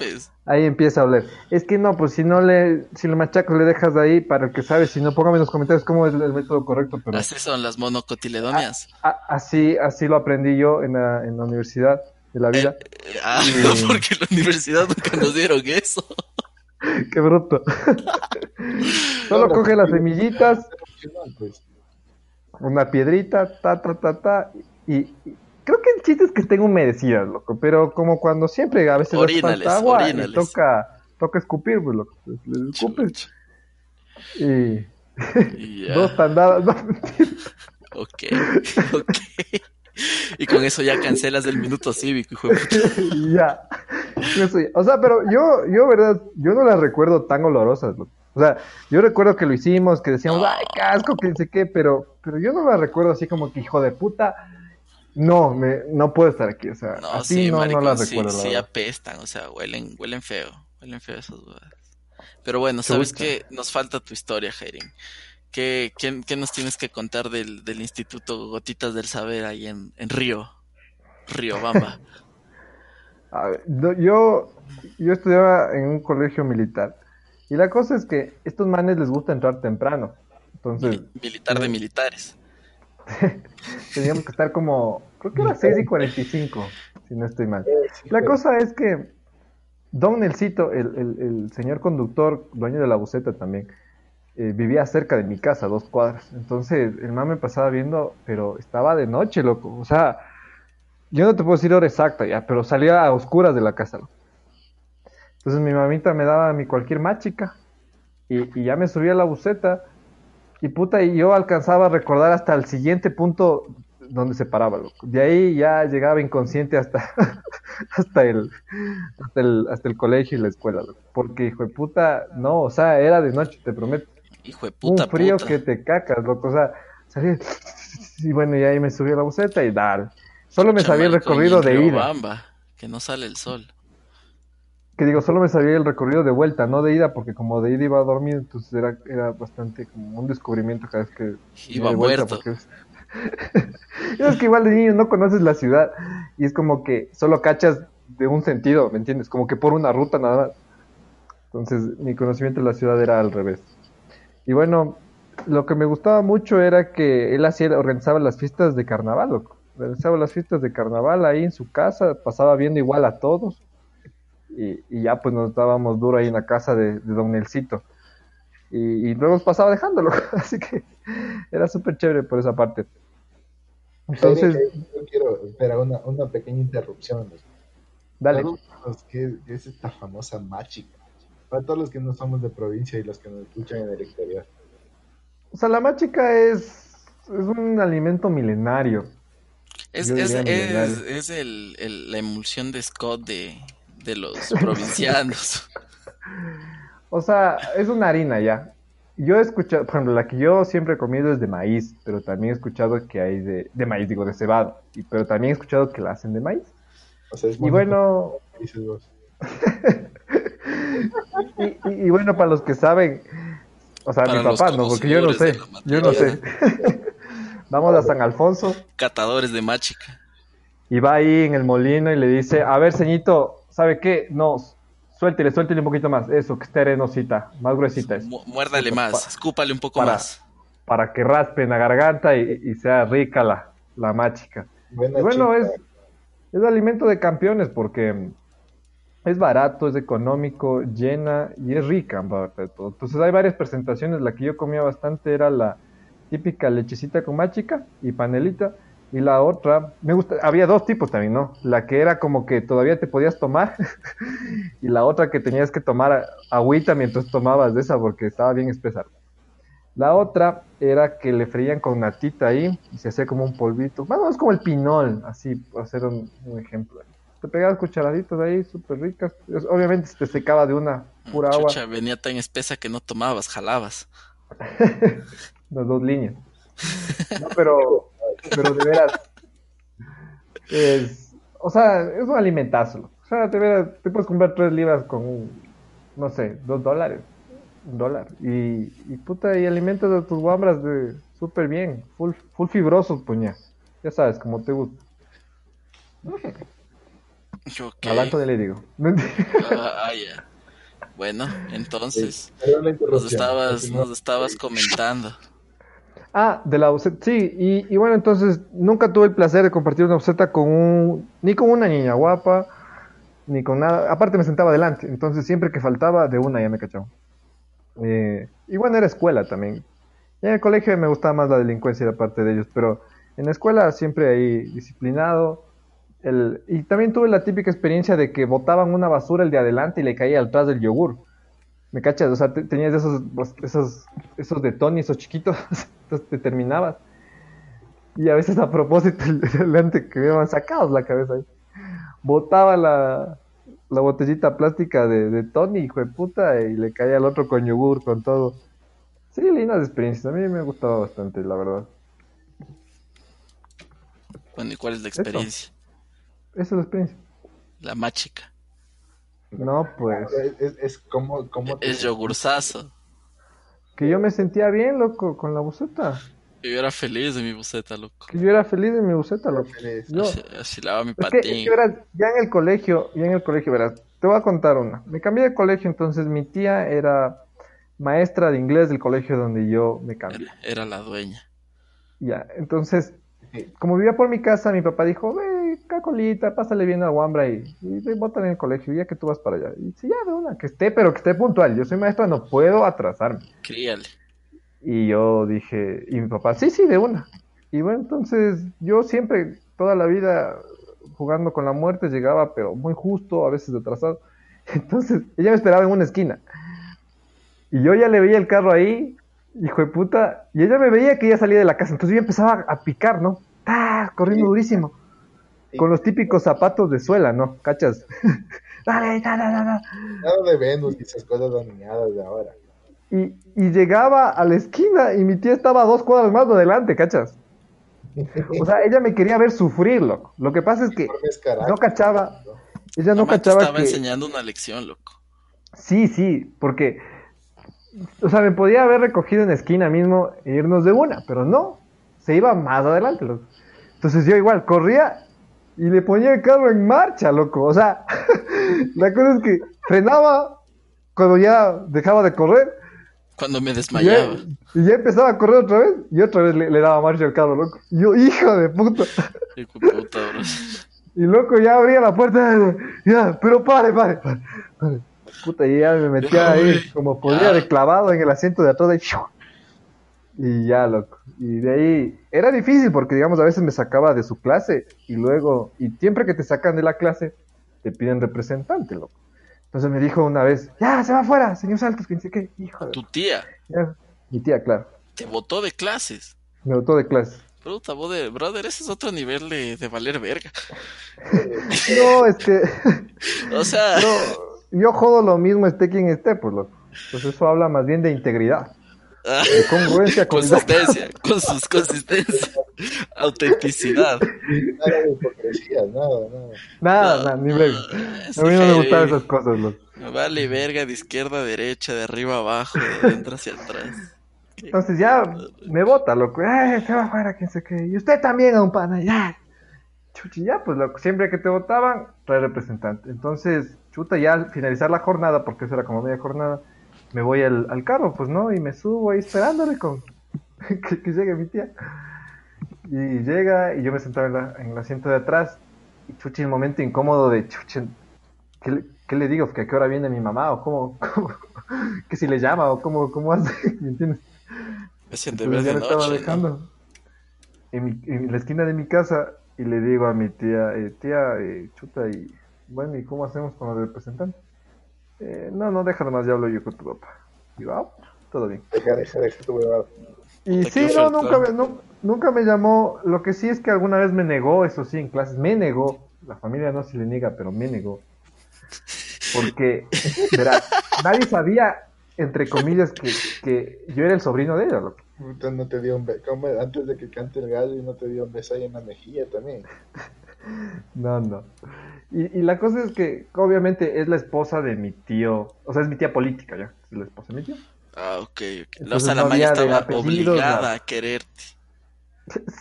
Ahí empieza a oler. Es que no, pues si no le, si le machacas le dejas de ahí para el que sabe, si no, póngame en los comentarios cómo es el método correcto. Pero... Así son las monocotiledonias. así, así lo aprendí yo en la, en la universidad de la vida. Eh, eh, ah, porque en la universidad nunca nos dieron eso. Qué bruto. Solo coge las semillitas, una piedrita, ta, ta, ta, ta, y Creo que el chiste es que estén humedecidas, loco, pero como cuando siempre a veces falta agua y toca, toca escupir, pues, loco. Pues, les escupes. Y... Dos tandadas, no, Ok, ok. Y con eso ya cancelas el minuto cívico, hijo de ya. O sea, pero yo, yo, verdad, yo no las recuerdo tan olorosas, loco. O sea, yo recuerdo que lo hicimos, que decíamos, ay, casco, que no sé qué, pero, pero yo no las recuerdo así como que, hijo de puta, no, me, no puedo estar aquí, o sea, así no, no las recuerdo. Sí, apestan, o sea, huelen, huelen feo, huelen feo esas dudas. Pero bueno, sabes que nos falta tu historia, Jairin. ¿Qué, qué, nos tienes que contar del, del Instituto Gotitas del Saber ahí en, en Río? Río Bamba. A ver, yo, yo estudiaba en un colegio militar. Y la cosa es que estos manes les gusta entrar temprano. Entonces, militar de militares. Teníamos que estar como, creo que era 6 y 45, si no estoy mal. La cosa es que Don Nelsito, el, el, señor conductor, dueño de la buceta también, eh, vivía cerca de mi casa, dos cuadras. Entonces el man me pasaba viendo, pero estaba de noche, loco. O sea, yo no te puedo decir hora exacta ya, pero salía a oscuras de la casa. Entonces mi mamita me daba mi cualquier machica y, y ya me subía a la buceta y puta, y yo alcanzaba a recordar hasta el siguiente punto donde se paraba, loco. De ahí ya llegaba inconsciente hasta, hasta, el, hasta, el, hasta el colegio y la escuela, loco. Porque, hijo de puta, no, o sea, era de noche, te prometo. Hijo de puta. Un frío que te cacas, loco. O sea, salía. Y bueno, y ahí me subí a la buceta y dar. Solo me sabía el recorrido de ida. Bamba, que no sale el sol que digo, solo me sabía el recorrido de vuelta, no de ida, porque como de ida iba a dormir, entonces era, era bastante como un descubrimiento cada vez que iba, de vuelta. Porque es... es que igual de niño no conoces la ciudad y es como que solo cachas de un sentido, ¿me entiendes? Como que por una ruta nada más. Entonces mi conocimiento de la ciudad era al revés. Y bueno, lo que me gustaba mucho era que él hacía, organizaba las fiestas de carnaval, organizaba las fiestas de carnaval ahí en su casa, pasaba viendo igual a todos y, ya pues nos dábamos duro ahí en la casa de, Don Nelsito. y, luego pasaba dejándolo, así que era súper chévere por esa parte. Entonces, yo quiero, espera, una, una pequeña interrupción. Dale. ¿Qué es esta famosa machica? Para todos los que no somos de provincia y los que nos escuchan en el exterior. O sea, la machica es, es un alimento milenario. Es, es, es, el, la emulsión de Scott de, de los provincianos. o sea, es una harina ya. Yo he escuchado, por ejemplo, la que yo siempre he comido es de maíz, pero también he escuchado que hay de, de maíz, digo, de cebado, y, pero también he escuchado que la hacen de maíz. O sea, es y bueno... y, bueno, para los que saben, o sea, mi papá, no, porque yo no sé, yo no sé. Vamos a San Alfonso. Catadores de machica. Y va ahí en el molino y le dice, a ver, ceñito, ¿sabe qué? No, suéltele, suéltele un poquito más. Eso, que esté arenosita, más gruesita. Es. Muérdale más, escúpale un poco más. Para que raspe en la garganta y, sea rica la, la machica. y bueno, es, es alimento de campeones porque es barato, es económico, llena y es rica. Entonces hay varias presentaciones. La que yo comía bastante era la típica lechecita con machica y panelita. Y la otra, me gusta, había dos tipos también, ¿no? La que era como que todavía te podías tomar y la otra que tenías que tomar agüita mientras tomabas de esa porque estaba bien espesa. La otra era que le freían con natita ahí y se hacía como un polvito. Bueno, es como el pinol, así, por hacer un, ejemplo. Te pegabas cucharaditas ahí, súper ricas. Obviamente se te secaba de una pura agua. venía tan espesa que no tomabas, jalabas. Las dos líneas. No, pero pero de veras, es, o sea, es un alimentazo. O sea, te, veras, te puedes comprar tres libras con, no sé, dos dólares, un dólar. Y, y puta, y alimentas a tus guambras de súper bien, full, full fibrosos, puña. Ya sabes, como te gusta. Okay. De le digo. ah, ya. Bueno, entonces, nos estabas, nos estabas comentando. Ah, de la buceta, sí, y, bueno, entonces nunca tuve el placer de compartir una buceta con un, ni con una niña guapa, ni con nada, aparte me sentaba adelante, entonces siempre que faltaba de una ya me cachaba. Eh, y bueno, era escuela también. Y en el colegio me gustaba más la delincuencia y la parte de ellos, pero en la escuela siempre ahí disciplinado. El, y también tuve la típica experiencia de que botaban una basura el de adelante y le caía atrás del yogur. ¿Me cachas? O sea, tenías esos, esos, esos de Tony, esos chiquitos, entonces te terminabas. Y a veces a propósito, delante que me iban sacados la cabeza ahí. Botaba la, la botellita plástica de, de, Tony, hijo de puta, y le caía al otro con yogur, con todo. Sí, lindas experiencias. A mí me gustaba bastante, la verdad. Bueno, ¿y cuál es la experiencia? Esa es la experiencia. La más chica. No, pues. Es, como, como. Es yogurzazo. Que yo me sentía bien, loco, con la buceta. Que yo era feliz de mi buceta, loco. Que yo era feliz de mi buceta, loco. Yo... Así, lava mi patín. ya en el colegio, ya en el colegio, verás, te voy a contar una. Me cambié de colegio, entonces mi tía era maestra de inglés del colegio donde yo me cambié. Era, la dueña. Ya, entonces, como vivía por mi casa, mi papá dijo, ve, cacolita, pásale bien a Wambra y, y bótale en el colegio, ya que tú vas para allá. Y si ya, de una, que esté, pero que esté puntual. Yo soy maestra, no puedo atrasarme. Críale. Y yo dije, y mi papá, sí, sí, de una. Y bueno, entonces yo siempre, toda la vida, jugando con la muerte, llegaba, pero muy justo, a veces atrasado. Entonces, ella me esperaba en una esquina. Y yo ya le veía el carro ahí, hijo de puta, y ella me veía que ya salía de la casa. Entonces yo empezaba a picar, ¿no? ¡Ah! Corriendo durísimo con los típicos zapatos de suela, ¿no? ¿Cachas? dale, dale, dale. Nada de Venus y esas cosas dañadas de ahora. Y, y llegaba a la esquina y mi tía estaba a dos cuadras más adelante, ¿cachas? O sea, ella me quería ver sufrir, loco. Lo que pasa es que no cachaba. Ella no, cachaba. estaba enseñando una lección, loco. Sí, sí, porque. O sea, me podía haber recogido en la esquina mismo e irnos de una, pero no. Se iba más adelante, loco. Entonces yo igual corría y le ponía el carro en marcha, loco. O sea, la cosa es que frenaba cuando ya dejaba de correr. Cuando me desmayaba. Y ya, empezaba a correr otra vez y otra vez le, daba marcha al carro, loco. Y yo, hijo de puta. Hijo de puta, bro. Y loco, ya abría la puerta. Ya, pero pare, pare, pare. Puta, y ya me metía ahí como podía de clavado en el asiento de atrás y, y ya, loco. Y de ahí era difícil porque, digamos, a veces me sacaba de su clase y luego, y siempre que te sacan de la clase, te piden representante, loco. Entonces me dijo una vez, ya, se va afuera, señor Saltos, que dice hijo de... Tu tía. mi tía, claro. Te votó de clases. Me votó de clases. Puta, brother, ese es otro nivel de, de valer verga. no, es que... o sea... yo jodo lo mismo esté quien esté, pues loco. Pues eso habla más bien de integridad. De congruencia, consistencia, con sus consistencia, autenticidad. Nada de hipocresía, nada, nada. Nada, nada, ni verga. A mí no me gustan esas cosas, loco. Vale verga de izquierda a derecha, de arriba a abajo, de dentro hacia atrás. Entonces ya me vota, loco. Ay, se va afuera, quién sé qué. Y usted también a un pana, ya. Chuchi, ya, pues loco, siempre que te votaban, trae representante. Entonces, chuta, ya al finalizar la jornada, porque eso era como media jornada, me voy al, al carro, pues no, y me subo ahí esperándole con que, llegue mi tía. Y llega, y yo me sentaba en, la, en el asiento de atrás, y chuchi, el momento incómodo de chuchi, ¿qué le, ¿qué le digo? ¿Que a qué hora viene mi mamá? ¿O cómo? cómo que si le llama? ¿O cómo, cómo hace? ¿Me entiendes? De estaba dejando en, la esquina de mi casa y le digo a mi tía, eh, tía, eh, chuta, y bueno, ¿y cómo hacemos con el representante? Eh, no, no, déjalo más, ya hablo yo con tu papá. Y va, ah, todo bien. Deja, deja, deja tu papá. Y sí, no nunca, me, no, nunca me llamó. Lo que sí es que alguna vez me negó, eso sí, en clases, me negó. La familia no se le niega, pero me negó. Porque, verás, nadie sabía entre comillas, que, que yo era el sobrino de ella, loco. no te dio un beso, antes de que cante el gallo y no te dio un beso ahí en la mejilla también. No, no. Y, y, la cosa es que, obviamente, es la esposa de mi tío, o sea, es mi tía política, ya, es la esposa de mi tío. Ah, ok, ok. o sea, la Maya estaba obligada a quererte.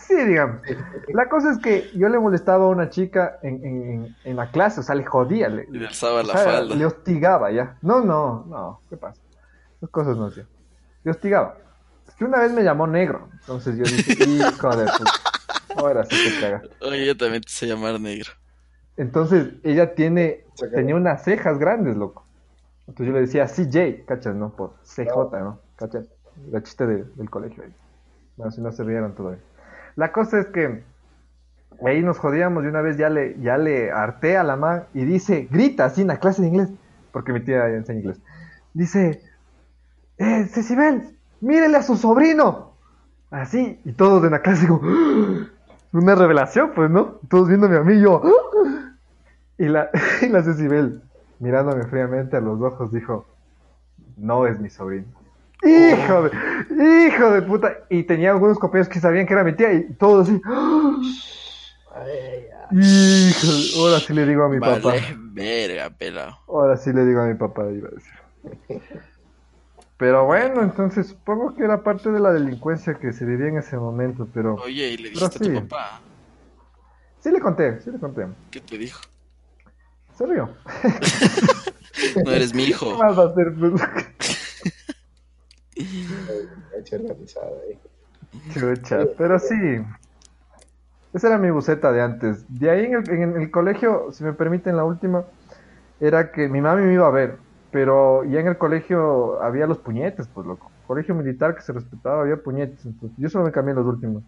Sí, digamos. La cosa es que yo le molestaba a una chica en, en, en la clase, o sea, le jodía. Le, le alzaba la falda. Le hostigaba, ya. No, no, no, ¿qué pasa? Esas cosas no hacía. Yo hostigaba. Es que una vez me llamó negro. Entonces yo dije, hijo de puta. Ahora sí te caga. Oye, yo también te sé llamar negro. Entonces ella tiene, tenía unas cejas grandes, loco. Entonces yo le decía CJ, ¿cachas? No, por CJ, ¿no? ¿Cachas? La chiste del colegio ahí. Bueno, si no se rieron todavía. La cosa es que ahí nos jodíamos y una vez ya le, ya le harté a la man y dice, grita así en la clase de inglés, porque mi tía enseña inglés. Dice, ¡Eh, Cecibel! ¡Mírele a su sobrino! Así, y todos en la clase como, ¡Ah! Una revelación, pues, ¿no? Todos viéndome a mí y yo, ¡Ah! y la, y la Cecibel, mirándome fríamente a los ojos, dijo, no es mi sobrino. Hijo de, hijo de puta. Y tenía algunos compañeros que sabían que era mi tía y todos así. ¡Ah! Hijo, ahora sí le digo a mi papá. Verga, pelado. Ahora sí le digo a mi papá, iba a decir. Pero bueno, entonces supongo que era parte de la delincuencia que se vivía en ese momento, pero... Oye, ¿y le dijiste a tu papá? Sí le conté, sí le conté. ¿Qué te dijo? Se rió. no eres mi hijo. ¿Qué más va a hacer? Pues? Chucha, pero sí. Esa era mi buceta de antes. De ahí en el, en el colegio, si me permiten la última, era que mi mami me iba a ver pero ya en el colegio había los puñetes, pues loco. Colegio militar que se respetaba, había puñetes. Entonces, yo solo me cambié los últimos.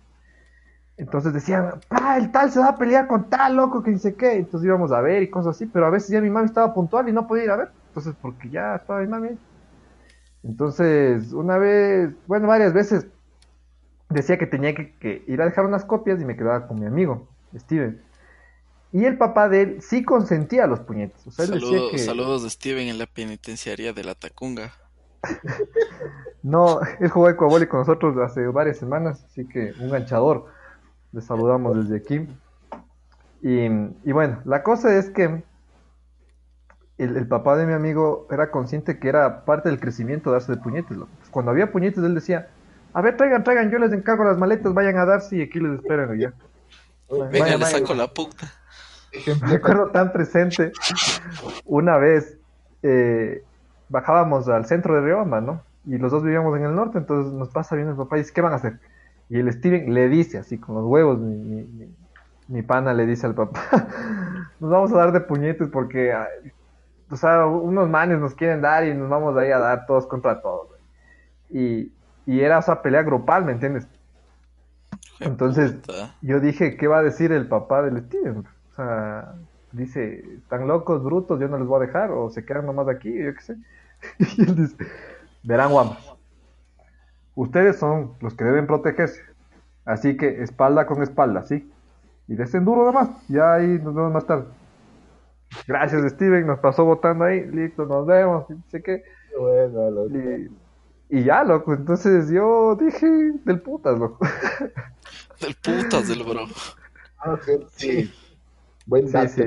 Entonces decían, pa, el tal se va a pelear con tal loco que dice qué. Entonces íbamos a ver y cosas así, pero a veces ya mi mami estaba puntual y no podía ir a ver. Entonces, porque ya estaba mi mami. Entonces, una vez, bueno, varias veces decía que tenía que, que ir a dejar unas copias y me quedaba con mi amigo, Steven. Y el papá de él sí consentía los puñetes. Saludos de Steven en la penitenciaría de la Tacunga. no, él jugó ecuaboli con nosotros hace varias semanas, así que un ganchador. Le saludamos desde aquí. Y, bueno, la cosa es que el, papá de mi amigo era consciente que era parte del crecimiento darse de puñetes. Cuando había puñetes, él decía, a ver, traigan, traigan, yo les encargo las maletas, vayan a darse y aquí les esperan ya. Venga, le saco la puta. Me acuerdo tan presente. Una vez eh, bajábamos al centro de Riobamba, ¿no? Y los dos vivíamos en el norte, entonces nos pasa bien el papá y dice, ¿qué van a hacer? Y el Steven le dice, así con los huevos, mi, pana le dice al papá, nos vamos a dar de puñetes porque o sea, unos manes nos quieren dar y nos vamos ahí a dar todos contra todos. Y, y era esa pelea grupal, ¿me entiendes? Entonces, yo dije, ¿qué va a decir el papá del Steven? Sea, dice, están locos, brutos, yo no les voy a dejar, o se quedan nomás aquí, yo qué sé. y él dice, verán, guamas, ustedes son los que deben protegerse, así que espalda con espalda, ¿sí? Y desen duro nomás, ya ahí nos vemos más tarde. Gracias, Steven, nos pasó votando ahí, listo, nos vemos, y sé qué. Bueno, y, ya, loco, entonces yo dije, del putas, loco. del putas del bro. Ah, sí. Buen sí, sí.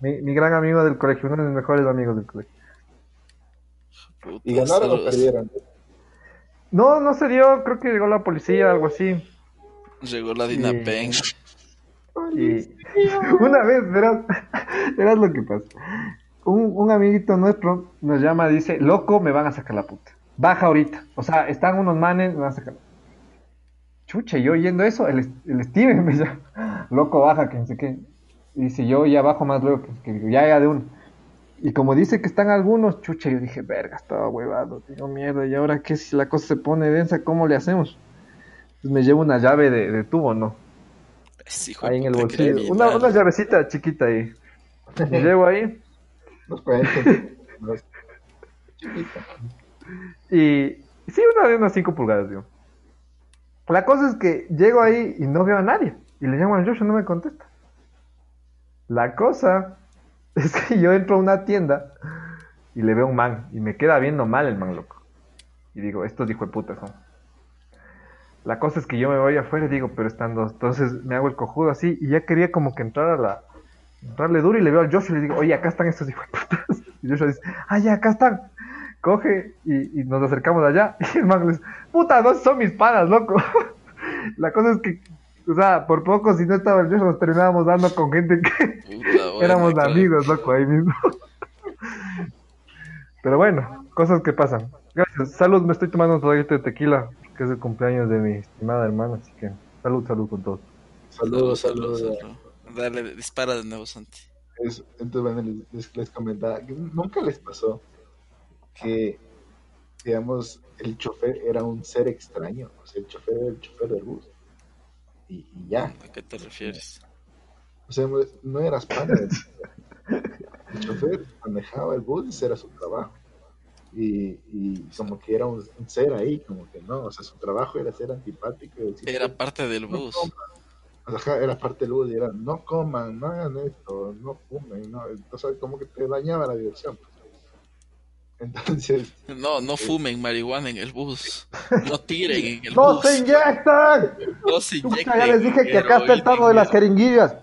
Mi, mi, gran amigo del colegio, uno de mis mejores amigos del colegio. ¿Y ganaron o perdieron? No, no se dio, creo que llegó la policía, algo así. Llegó la Dinapeng. Y una vez, verás, verás lo que pasa. Un, un amiguito nuestro nos llama, dice, loco, me van a sacar la puta. Baja ahorita. O sea, están unos manes, me van a sacar. Chucha, yo oyendo eso, el, el Steven me llama, loco, baja, que no sé qué. Y si yo ya bajo más luego, que, ya ya de uno. Y como dice que están algunos, chucha, yo dije, verga, estaba huevado, tengo miedo. Y ahora qué si la cosa se pone densa, ¿cómo le hacemos? Pues me llevo una llave de, tubo, ¿no? ahí en el bolsillo. Una, una, llavecita chiquita ahí. Me llevo ahí. y sí, una de unas 5 pulgadas, digo. La cosa es que llego ahí y no veo a nadie. Y le llamo a Joshua y no me contesta. La cosa es que yo entro a una tienda y le veo un man y me queda viendo mal el man loco. Y digo, estos hijo de puta son. La cosa es que yo me voy afuera y digo, pero están dos. Entonces me hago el cojudo así y ya quería como que entrar a la. entrarle duro y le veo a Joshua y le digo, oye, acá están estos hijos de putas. Y Joshua dice, ah, ya, acá están. Coge y, nos acercamos allá. Y el man dice, puta, no son mis panas, loco. la cosa es que o sea, por poco, si no estaba el Josh, nos terminábamos dando con gente que éramos amigos, loco, ahí mismo. Pero bueno, cosas que pasan. Gracias. Salud, me estoy tomando un traguito de tequila, que es el cumpleaños de mi estimada hermana, así que salud, salud con todos. Saludos, saludos. Salud, Dale, dispara de nuevo, Santi. entonces, bueno, les, les comentaba que nunca les pasó que, digamos, el chofer era un ser extraño, o sea, el chofer era el chofer del bus y, ya. ¿A qué te refieres? O sea, no eras padre. el chofer manejaba el bus y era su trabajo. Y, y como que era un, ser ahí, como que no, o sea, su trabajo era ser antipático. era parte del bus. era parte del bus y era, no coman, no hagan esto, no fumen, no, entonces como que te dañaba la diversión. Entonces. No, no fumen marihuana en el bus. No tiren en el ¡No bus. se inyectan! No se inyectan. Ya les dije que acá está el tarro de las jeringuillas.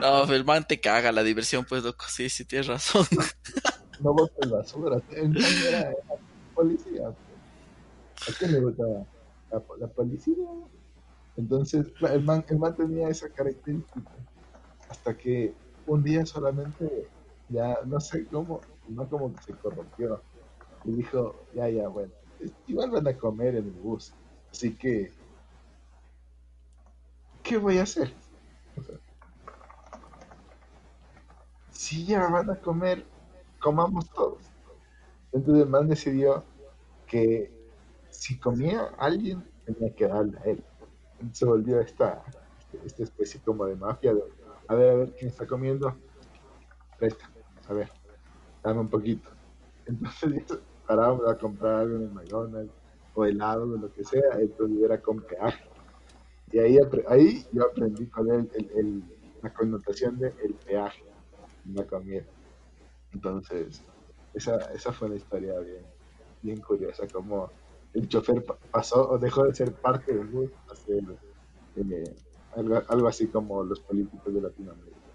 No, el man te caga la diversión, pues loco. Sí, sí, tienes razón. No botes basura. Era policía. ¿A quién le gustaba? La, la, policía. Entonces, el man, el man tenía esa característica. Hasta que un día solamente, ya no sé cómo, no como que se corrompió. Y dijo, ya, ya, bueno, igual van a comer en el bus. Así que, ¿qué voy a hacer? si ya van a comer, comamos todos. Entonces el man decidió que si comía alguien, tenía que darle a él. se volvió esta, esta especie como de mafia de, a ver, a ver, ¿quién está comiendo? Presta, a ver dame un poquito. Entonces parábamos a comprar algo en el McDonald's o helado o lo que sea, entonces era con peaje. Y ahí, ahí yo aprendí cuál es el, la connotación del el peaje en la comida. Entonces, esa, esa fue una historia bien, bien curiosa, como el chofer pasó o dejó de ser parte del a ser eh, algo, algo así como los políticos de Latinoamérica.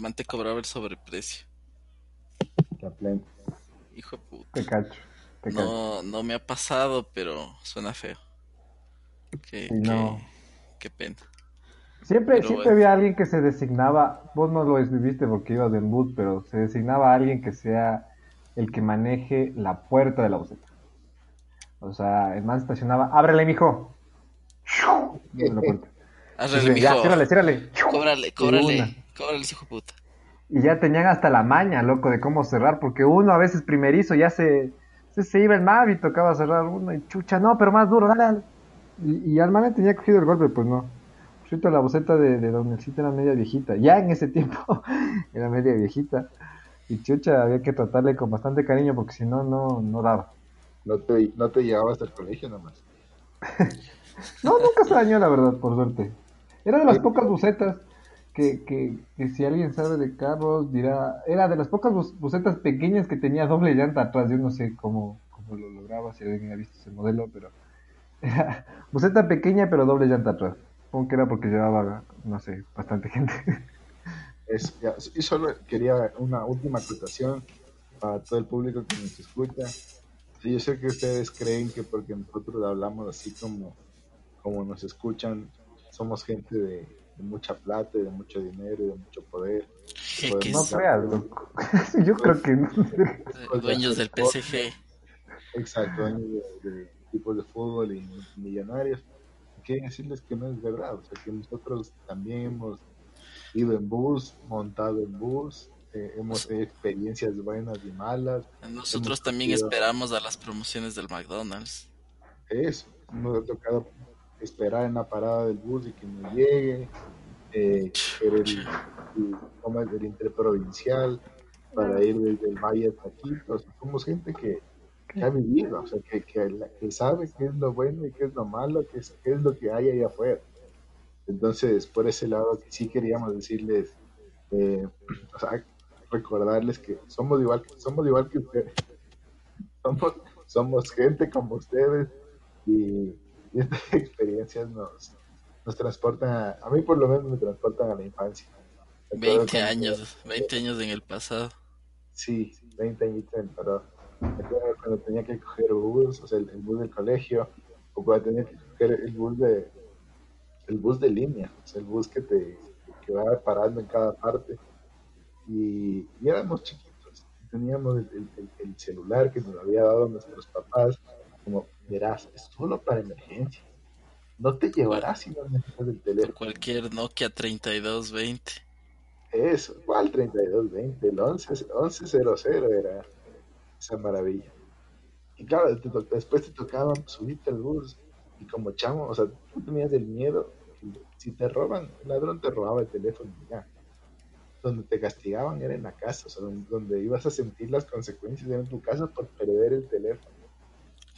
Man te cobraba el sobreprecio. Hijo de puta. Te cacho. no, no me ha pasado, pero suena feo. Qué, qué, pena. Siempre, siempre había alguien que se designaba, vos no lo viviste porque ibas en bus, pero se designaba a alguien que sea el que maneje la puerta de la buseta. O sea, el man estacionaba, ábrele, mijo. Hazle, ya, círale, círale. Cóbrale, cóbrale, cóbrale, hijo puta. Y ya tenían hasta la maña, loco, de cómo cerrar, porque uno a veces primerizo ya se, se, iba el map y tocaba cerrar uno y chucha, no, pero más duro, dale, dale. Y, y al tenía cogido el golpe, pues no. Por la boceta de, de Don Nelcito era media viejita. Ya en ese tiempo era media viejita. Y chucha había que tratarle con bastante cariño porque si no, no, no daba. No te, no te llevabas al colegio nomás. no, nunca se dañó, la verdad, por suerte. Era de las pocas bucetas que, que, que, si alguien sabe de carros dirá, era de las pocas bucetas pequeñas que tenía doble llanta atrás. Yo no sé cómo, cómo lo lograba, si alguien ha visto ese modelo, pero era buceta pequeña pero doble llanta atrás. Supongo que era porque llevaba, no sé, bastante gente. Es, y solo quería una última acotación para todo el público que nos escucha. yo sé que ustedes creen que porque nosotros hablamos así como, como nos escuchan, somos gente de, mucha plata, de mucho dinero y de mucho poder. No creas, loco. yo creo que no. Dueños del PSG. Exacto, dueños de, de equipos de fútbol y millonarios. Quiero decirles que no es verdad, o sea, que nosotros también hemos ido en bus, montado en bus, eh, hemos tenido experiencias buenas y malas. Nosotros también esperamos a las promociones del McDonald's. Eso, nos ha tocado esperar en la parada del bus y que no llegue, eh, el, el, el, interprovincial para ir desde el valle hasta aquí. somos gente que, que ha vivido, o sea, que, que, sabe qué es lo bueno y qué es lo malo, qué es, qué es lo que hay ahí afuera. Entonces, por ese lado, sí queríamos decirles, eh, o sea, recordarles que somos igual, somos igual que ustedes. Somos, somos gente como ustedes y, estas experiencias nos, nos transportan, a, a, mí por lo menos me transportan a la infancia. 20 años, 20 años en el pasado. Sí, 20 años en el pasado. cuando tenía que coger bus, o sea, el, bus del colegio, o cuando tenía que coger el bus de, el bus de línea, o el bus que te que va parando en cada parte. Y, éramos chiquitos, teníamos el, celular que nos había dado nuestros papás, como verás, es solo para emergencia. No te llevarás si no necesitas el teléfono. Cualquier Nokia 3220. Eso, ¿cuál 3220? El 11, 1100 era esa maravilla. Y claro, después te tocaba subirte al bus y como chamo, o sea, tú tenías el miedo, si te roban, el ladrón te robaba el teléfono, ya. Donde te castigaban era en la casa, o sea, donde, ibas a sentir las consecuencias en tu casa por perder el teléfono.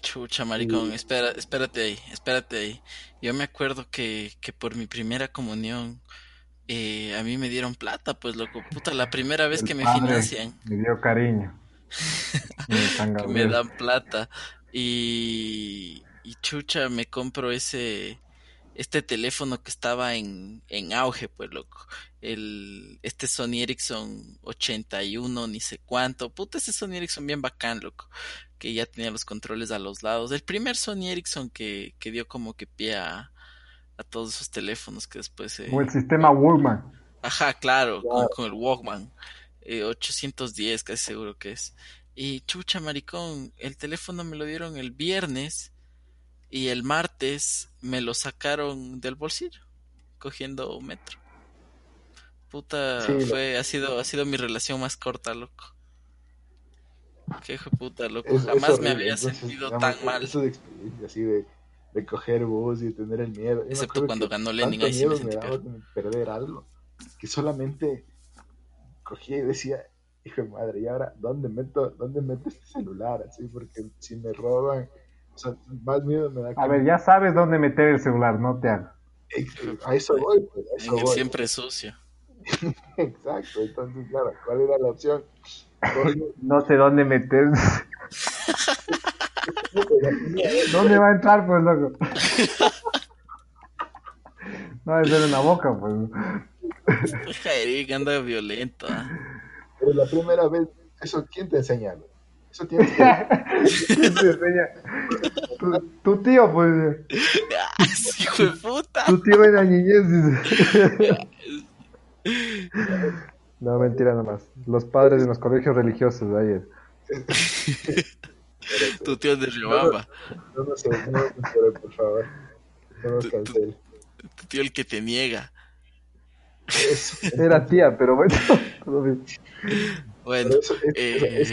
Chucha, maricón, espera, espérate ahí, espérate ahí. Yo me acuerdo que, que por mi primera comunión, eh, a mí me dieron plata, pues loco, puta, la primera vez que me financian. Me dio cariño. me dan plata. Y, y chucha, me compro ese este teléfono que estaba en, en auge, pues loco. El, este Sony Ericsson 81, ni sé cuánto. Puta, ese Sony Ericsson bien bacán, loco. Que ya tenía los controles a los lados. El primer Sony Ericsson que, que dio como que pie a, a todos esos teléfonos que después... o el sistema Walkman. Ajá, claro, Con, el Walkman. 810 eh, casi seguro que es. Y chucha maricón, el teléfono me lo dieron el viernes y el martes me lo sacaron del bolsillo cogiendo metro. Puta, fue, ha sido, ha sido mi relación más corta, loco. Qué hijo de puta, loco. Jamás me había sentido tan mal. Eso de experiencia, así de, de coger bus y tener el miedo. Excepto cuando ganó Lenin, ahí sí me sentí perder algo. Que solamente cogía y decía, hijo de madre, y ahora, ¿dónde meto, dónde meto este celular? Así, porque si me roban, o sea, más miedo me da. A ver, ya sabes dónde meter el celular, no te hagas. A eso voy, pues. A eso voy. Siempre sucio. Exacto, entonces, claro, ¿cuál era la opción? No sé dónde meter. ¿Dónde va a entrar, pues, loco? No, es en la boca, pues. Eric, anda violento. ¿eh? Pero la primera vez, ¿eso quién te enseña? Eso tienes que... tu, tu, tío, pues. Hijo de puta. Tu tío era niñez. no, mentira nomás. Los padres de los colegios religiosos de ayer. tu tío de Riobamba. No, no, no, no, por favor. No nos cancel. Tu tío el que te niega. Era tía, pero bueno. bueno, eso, eh...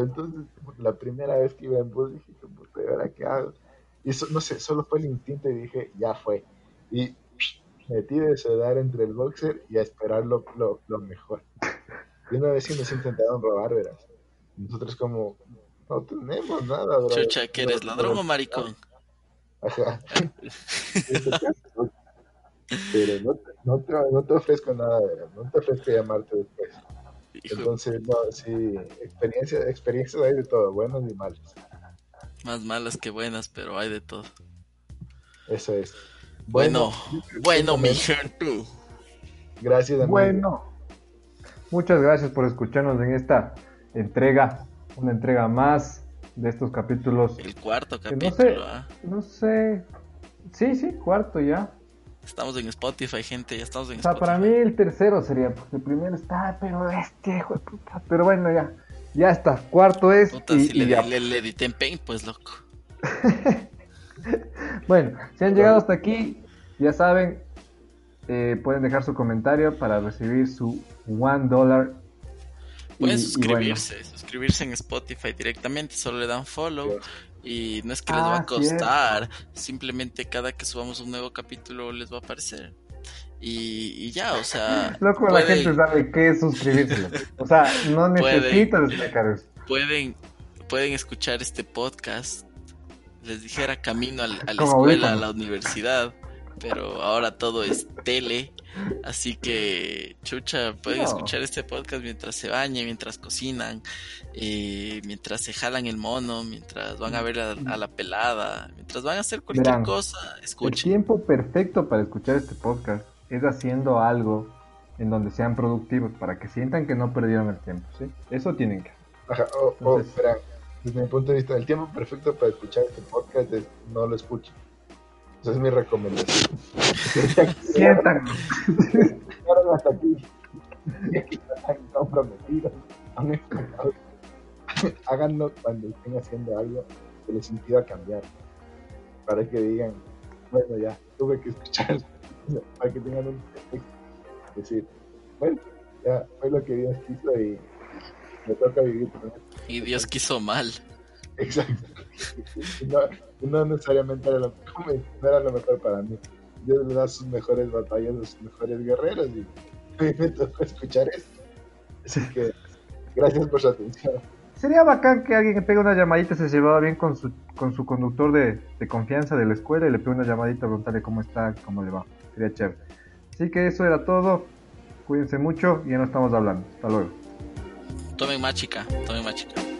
entonces la primera vez que iba en bus dije, ¿ahora qué hago? Y eso, no sé, solo fue el instinto y dije, ya fue. Y metí de sudar entre el boxer y a esperar lo, lo, mejor. Y una vez sí nos intentaron robar, verás. Nosotros como, no tenemos nada, bro. Chucha, ¿que eres ladrón o maricón? Ajá. Pero no, no, te, no te ofrezco nada, no te ofrezco llamarte después. Entonces, no, sí, experiencias, experiencias hay de todo, buenas y malas. Más malas que buenas, pero hay de todo. Eso es. Bueno, bueno, mi gente. Gracias, amigo. Bueno, muchas gracias por escucharnos en esta entrega, una entrega más de estos capítulos. El cuarto capítulo, ¿ah? no sé, sí, sí, cuarto ya. Estamos en Spotify, gente, ya estamos en o sea, para mí el tercero sería, porque el primero está, pero este, hijo de puta. Pero bueno, ya, ya está. Cuarto es. Puta, si le, le, edité en Paint, pues loco. bueno, si han llegado hasta aquí, ya saben, eh, pueden dejar su comentario para recibir su one dollar. Pueden suscribirse, suscribirse en Spotify directamente, solo le dan follow y no es que les va a ah, costar, simplemente cada que subamos un nuevo capítulo les va a aparecer. Y, ya, o sea. Loco, la gente sabe qué es suscribirse. O sea, no necesitas eso. Pueden, pueden escuchar este podcast. Les dijera camino a la escuela, a la universidad pero ahora todo es tele. Así que, chucha, pueden escuchar este podcast mientras se bañen, mientras cocinan, eh, mientras se jalan el mono, mientras van a ver a, la pelada, mientras van a hacer cualquier cosa. Escuchen. El tiempo perfecto para escuchar este podcast es haciendo algo en donde sean productivos para que sientan que no perdieron el tiempo, ¿sí? Eso tienen que Ajá, oh, espera. Desde mi punto de vista, el tiempo perfecto para escuchar este podcast es no lo escuchen esa es mi recomendación. Sientan. hasta aquí. Comprometidos. Háganlo cuando estén haciendo algo que les impida cambiar. Para que digan, bueno, ya, tuve que escuchar. Para que tengan un Es decir, bueno, ya fue lo que Dios quiso y me toca vivir con eso. Y Dios quiso mal. Exacto. No, no necesariamente era lo, no era lo mejor para mí. Dios le da sus mejores batallas a sus mejores guerreros y me tocó escuchar esto. Así que gracias por su atención. Sería bacán que alguien que pegue una llamadita, se llevaba bien con su, con su conductor de, de confianza de la escuela y le pegue una llamadita, preguntarle cómo está, cómo le va. Sería chévere. Así que eso era todo. Cuídense mucho y ya no estamos hablando. Hasta luego. Tomen más chica, tomen más chica.